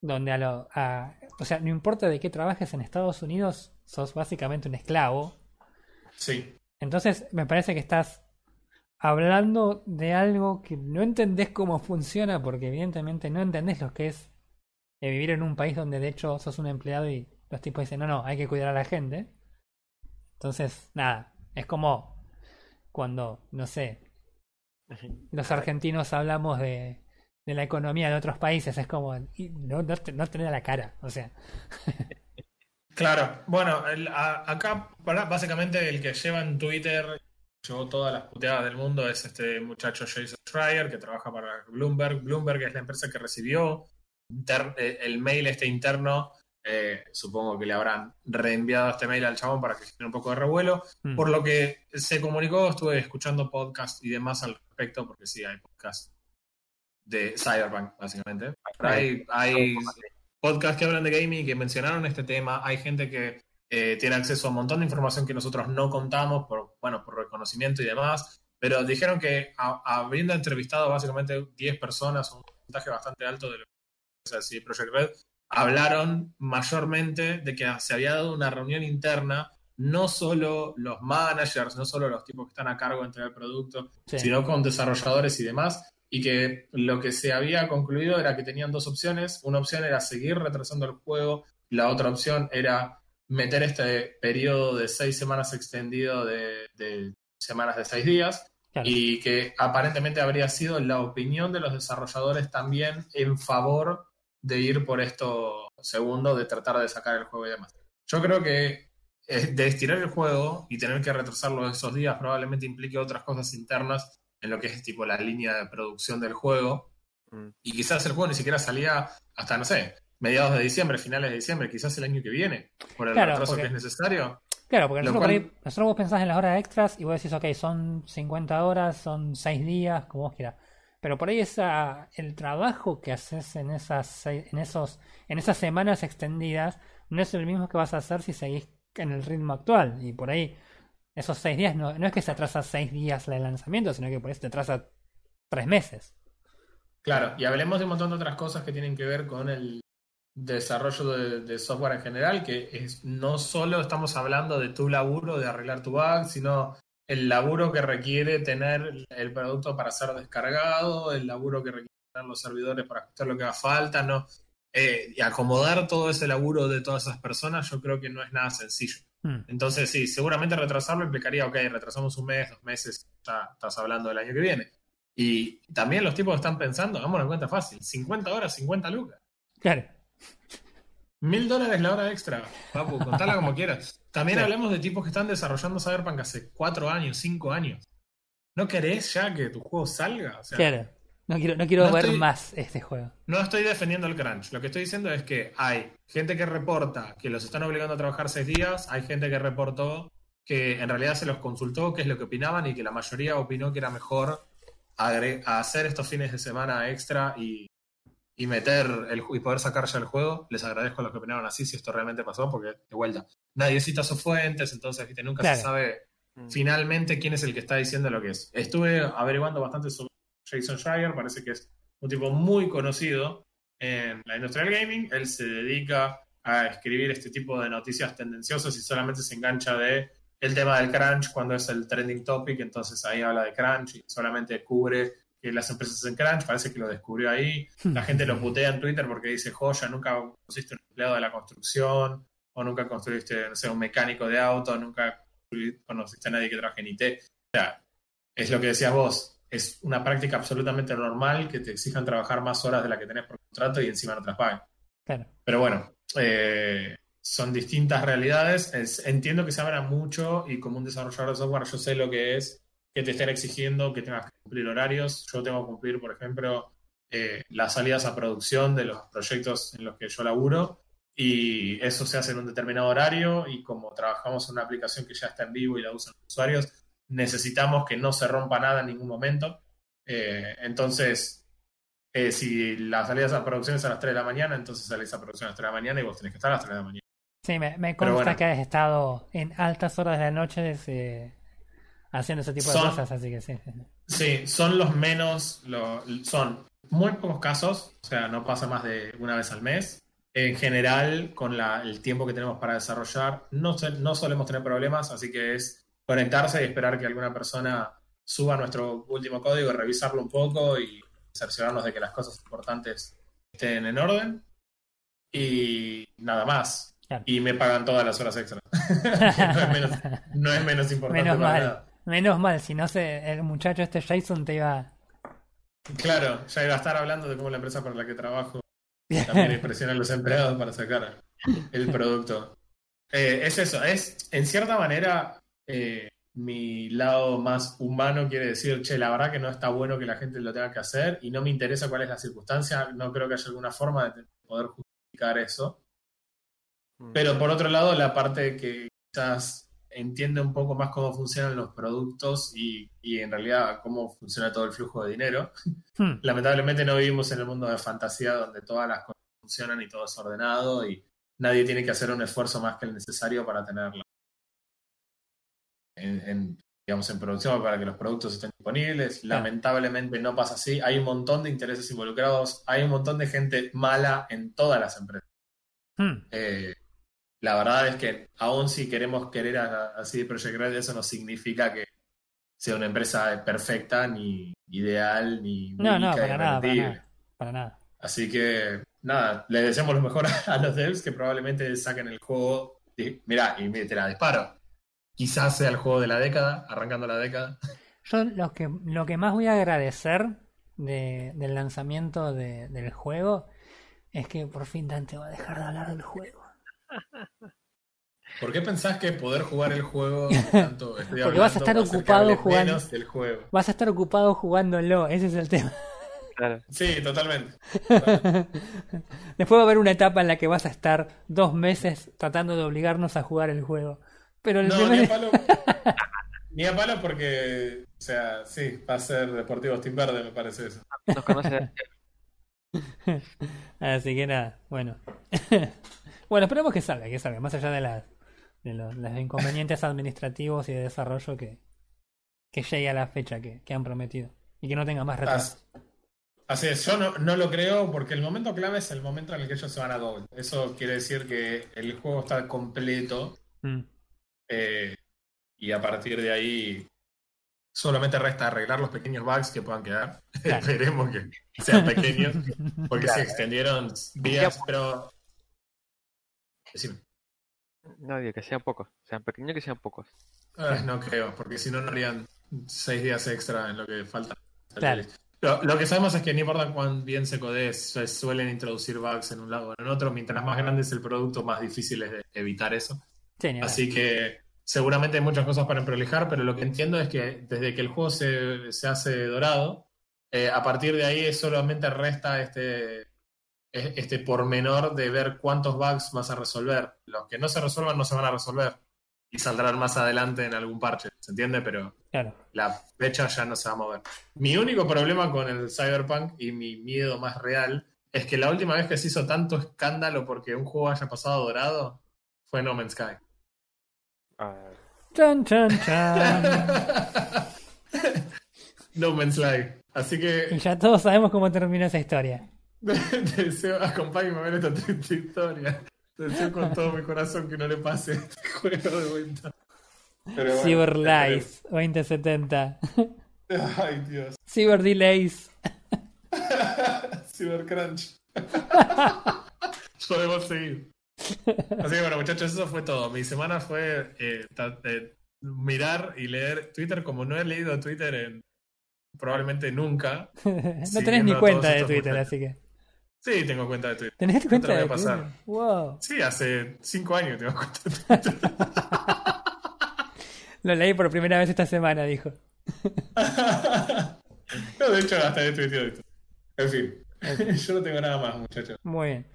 donde a lo, a- o sea, no importa de qué trabajes en Estados Unidos, sos básicamente un esclavo. Sí, Entonces, me parece que estás hablando de algo que no entendés cómo funciona, porque evidentemente no entendés lo que es eh, vivir en un país donde de hecho sos un empleado y los tipos dicen, no, no, hay que cuidar a la gente. Entonces, nada, es como cuando, no sé, los argentinos hablamos de, de la economía de otros países, es como, y no, no, te- no tener la cara, o sea, <laughs> claro. Bueno, el- a- acá básicamente el que lleva en Twitter, llevó todas las puteadas del mundo, es este muchacho Jason Schreier, que trabaja para Bloomberg. Bloomberg es la empresa que recibió eh, el mail este interno. eh, supongo que le habrán reenviado este mail al chabón para que genere un poco de revuelo. mm, Por lo que se comunicó, estuve escuchando podcast y demás al respecto, porque sí, hay podcast de Cyberpunk, básicamente. Hay, hay podcasts que hablan de gaming y que mencionaron este tema. Hay gente que eh, tiene acceso a un montón de información que nosotros no contamos por, bueno, por reconocimiento y demás. Pero dijeron que a- habiendo entrevistado básicamente 10 personas, un porcentaje bastante alto de lo que es Project Red, hablaron mayormente de que se había dado una reunión interna no solo los managers, no solo los tipos que están a cargo de entregar el producto, Sí. sino con desarrolladores y demás, y que lo que se había concluido era que tenían dos opciones. Una opción era seguir retrasando el juego, la otra opción era meter este periodo de seis semanas extendido de, de semanas de seis días, Claro. y que aparentemente habría sido la opinión de los desarrolladores también en favor de ir por esto segundo, de tratar de sacar el juego y demás. Yo creo que eh, de estirar el juego y tener que retrasarlo esos días probablemente implique otras cosas internas en lo que es tipo la línea de producción del juego. Mm. Y quizás el juego ni siquiera salía hasta, no sé, mediados de diciembre, finales de diciembre, quizás el año que viene, por el Claro, retraso porque- que es necesario. Claro, porque nosotros, cual- por ahí- nosotros vos pensás en las horas extras y vos decís, ok, son 50 horas, son 6 días, como vos quieras. Pero por ahí esa, el trabajo que haces en esas, en, esos, en esas semanas extendidas no es el mismo que vas a hacer si seguís en el ritmo actual. Y por ahí esos 6 días no, no es que se atrasa 6 días el lanzamiento, sino que por ahí se te atrasa 3 meses. Claro, y hablemos de un montón de otras cosas que tienen que ver con el desarrollo de, de software en general, que es no solo estamos hablando de tu laburo de arreglar tu bug, sino el laburo que requiere tener el producto para ser descargado, el laburo que requiere tener los servidores para ajustar lo que haga falta, no Eh, y acomodar todo ese laburo de todas esas personas, yo creo que no es nada sencillo. Hmm. Entonces, sí, seguramente retrasarlo implicaría, ok, retrasamos un mes, dos meses, ya estás hablando del año que viene. Y también los tipos están pensando, hagamos una cuenta fácil, 50 horas, 50 lucas. Claro. Mil dólares la hora extra, papu, contala como quieras. También Sí. hablemos de tipos que están desarrollando Cyberpunk hace cuatro años, cinco años. ¿No querés ya que tu juego salga? O sea, Claro. No quiero, no quiero No ver estoy- más este juego. No estoy defendiendo el crunch. Lo que estoy diciendo es que hay gente que reporta que los están obligando a trabajar seis días, hay gente que reportó que en realidad se los consultó qué es lo que opinaban y que la mayoría opinó que era mejor hacer estos fines de semana extra y, y meter el y poder sacar ya el juego. Les agradezco a los que opinaron así si esto realmente pasó, porque de vuelta, nadie cita sus fuentes, entonces ¿viste? nunca Claro. se sabe Mm. finalmente quién es el que está diciendo lo que es. Estuve averiguando bastante sobre Jason Schreier, parece que es un tipo muy conocido en la industria del gaming. Él se dedica a escribir este tipo de noticias tendenciosas y solamente se engancha de el tema del crunch cuando es el trending topic, entonces ahí habla de crunch y solamente cubre que las empresas hacen crunch, parece que lo descubrió ahí. La gente lo putea en Twitter porque dice, joya, nunca pusiste un empleado de la construcción, o nunca construiste, no sé, un mecánico de auto, nunca conociste a nadie que trabaje en IT. O sea, es lo que decías vos, es una práctica absolutamente normal que te exijan trabajar más horas de la que tenés por contrato y encima no te las paguen. Claro. Pero bueno, eh, son distintas realidades. Es- entiendo que se abra mucho y como un desarrollador de software yo sé lo que es que te estén exigiendo que tengas que cumplir horarios. Yo tengo que cumplir, por ejemplo, eh, las salidas a producción de los proyectos en los que yo laburo y eso se hace en un determinado horario y como trabajamos en una aplicación que ya está en vivo y la usan los usuarios, necesitamos que no se rompa nada en ningún momento. Eh, entonces, eh, si la salida a producción es a las 3 de la mañana, entonces salís a producción a las 3 de la mañana y vos tenés que estar a las 3 de la mañana. Sí, me, consta bueno. que has estado en altas horas de la noche eh, haciendo ese tipo de Son- cosas, así que sí. sí, son los menos, lo- son muy pocos casos, o sea, no pasa más de una vez al mes. En general, con la- el tiempo que tenemos para desarrollar, no, no solemos tener problemas, así que es conectarse y esperar que alguna persona suba nuestro último código, revisarlo un poco y cerciorarnos de que las cosas importantes estén en orden. Y nada más. Claro. Y me pagan todas las horas extras. <laughs> No, es menos, no es menos importante Menos para mal. nada. Menos mal, si no sé, el muchacho este Jason te iba. Claro, ya iba a estar hablando de cómo la empresa para la que trabajo <laughs> también presiona a los empleados para sacar el producto. Eh, es eso, es en cierta manera eh, mi lado más humano quiere decir, che, la verdad que no está bueno que la gente lo tenga que hacer y no me interesa cuál es la circunstancia, no creo que haya alguna forma de poder justificar eso. Mm. Pero por otro lado, la parte que quizás entiende un poco más cómo funcionan los productos y, y en realidad cómo funciona todo el flujo de dinero. <laughs> Hmm, Lamentablemente no vivimos en el mundo de fantasía donde todas las cosas funcionan y todo es ordenado y nadie tiene que hacer un esfuerzo más que el necesario para tenerlo en, en, digamos, en producción para que los productos estén disponibles. Lamentablemente no pasa así. Hay un montón de intereses involucrados, hay un montón de gente mala en todas las empresas. hmm. Eh, la verdad es que aún si queremos querer a, a CD Projekt Red, eso no significa que sea una empresa perfecta, ni ideal, ni No, no, para nada, para nada. Para nada. Así que, nada, le deseamos lo mejor <laughs> a los devs que probablemente saquen el juego. Y, mirá, y te la disparo. Quizás sea el juego de la década, arrancando la década. Yo lo que, lo que más voy a agradecer de- del lanzamiento de- del juego es que por fin Dante va a dejar de hablar del juego. ¿Por qué pensás que poder jugar el juego <laughs> tanto estoy Porque vas a estar ocupado jugando. menos del juego? Vas a estar ocupado jugándolo, ese es el tema. Claro. Sí, totalmente. <laughs> Después va a haber una etapa en la que vas a estar dos meses tratando de obligarnos a jugar el juego. Pero el No, primer- ni a palo. <laughs> ni a palo porque, o sea, sí, va a ser Deportivo Team Verde, me parece eso. Nos conoce. Así que nada, bueno. Bueno, esperemos que salga, que salga, más allá de las de los, los inconvenientes <laughs> administrativos y de desarrollo que, que llegue a la fecha que, que han prometido. Y que no tenga más retraso. Así, así es, yo no, no lo creo porque el momento clave es el momento en el que ellos se van a Gold. Eso quiere decir que el juego está completo Mm. eh, y a partir de ahí solamente resta arreglar los pequeños bugs que puedan quedar. <laughs> Claro. Esperemos que sean pequeños porque <laughs> Claro. se extendieron días, pero... Decime. No digo que sean pocos. Sean pequeños que sean pocos. Ah, no creo, porque si no, no harían seis días extra en lo que falta. Claro. Lo, lo que sabemos es que no importa cuán bien se codee, se suelen introducir bugs en un lado o en otro. Mientras más grande es el producto, más difícil es de evitar eso. Así que seguramente hay muchas cosas para prolijar, pero lo que entiendo es que desde que el juego se, se hace dorado, eh, a partir de ahí solamente resta este, este pormenor de ver cuántos bugs vas a resolver. Los que no se resuelvan no se van a resolver y saldrán más adelante en algún parche, ¿se entiende? Pero Claro. la fecha ya no se va a mover. Mi único problema con el Cyberpunk y mi miedo más real es que la última vez que se hizo tanto escándalo porque un juego haya pasado dorado fue No Man's Sky. Ah, Chan, chan, chan. <laughs> no Man's Sky. Así y que ya todos sabemos cómo termina esa historia. Te <laughs> deseo, acompáñame a ver esta triste historia. Te deseo con todo mi corazón que no le pase este <laughs> juego de vuelta. Bueno, Cyber Lies 2070. esperemos. Ay, Dios. Cyber Delays. Cybercrunch. <laughs> Podemos seguir. Así que bueno, muchachos, eso fue todo. Mi semana fue eh, eh, mirar y leer Twitter como no he leído Twitter en probablemente nunca. no tenés ni cuenta de Twitter, así que. Sí, tengo cuenta de Twitter. ¿Tenés cuenta voy a de pasar. Twitter? Wow. Sí, hace cinco años tengo cuenta de <laughs> Twitter. Lo leí por primera vez esta semana, dijo. <laughs> no, de hecho, hasta he tuiteado esto. En fin, <laughs> yo no tengo nada más, muchachos. Muy bien.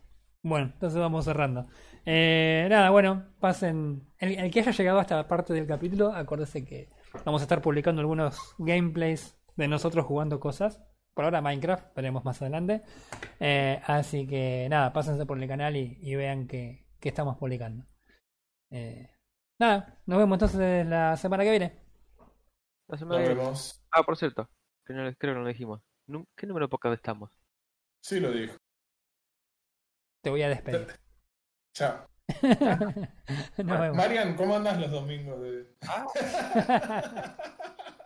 Bueno, entonces vamos cerrando. Eh, nada, bueno, pasen. El, el que haya llegado a esta parte del capítulo, acuérdese que vamos a estar publicando algunos gameplays de nosotros jugando cosas. Por ahora Minecraft, veremos más adelante. Eh, así que nada, pásense por el canal y, y vean que, que estamos publicando. Eh, nada, nos vemos entonces la semana que viene. la semana Nos que- vemos. Ah, por cierto. Que no, creo que no lo dijimos. ¿Qué número de podcast estamos? Sí, lo dijo. Te voy a despedir. Chao. <laughs> Nos vemos. Marian, ¿cómo andas los domingos? De... <laughs>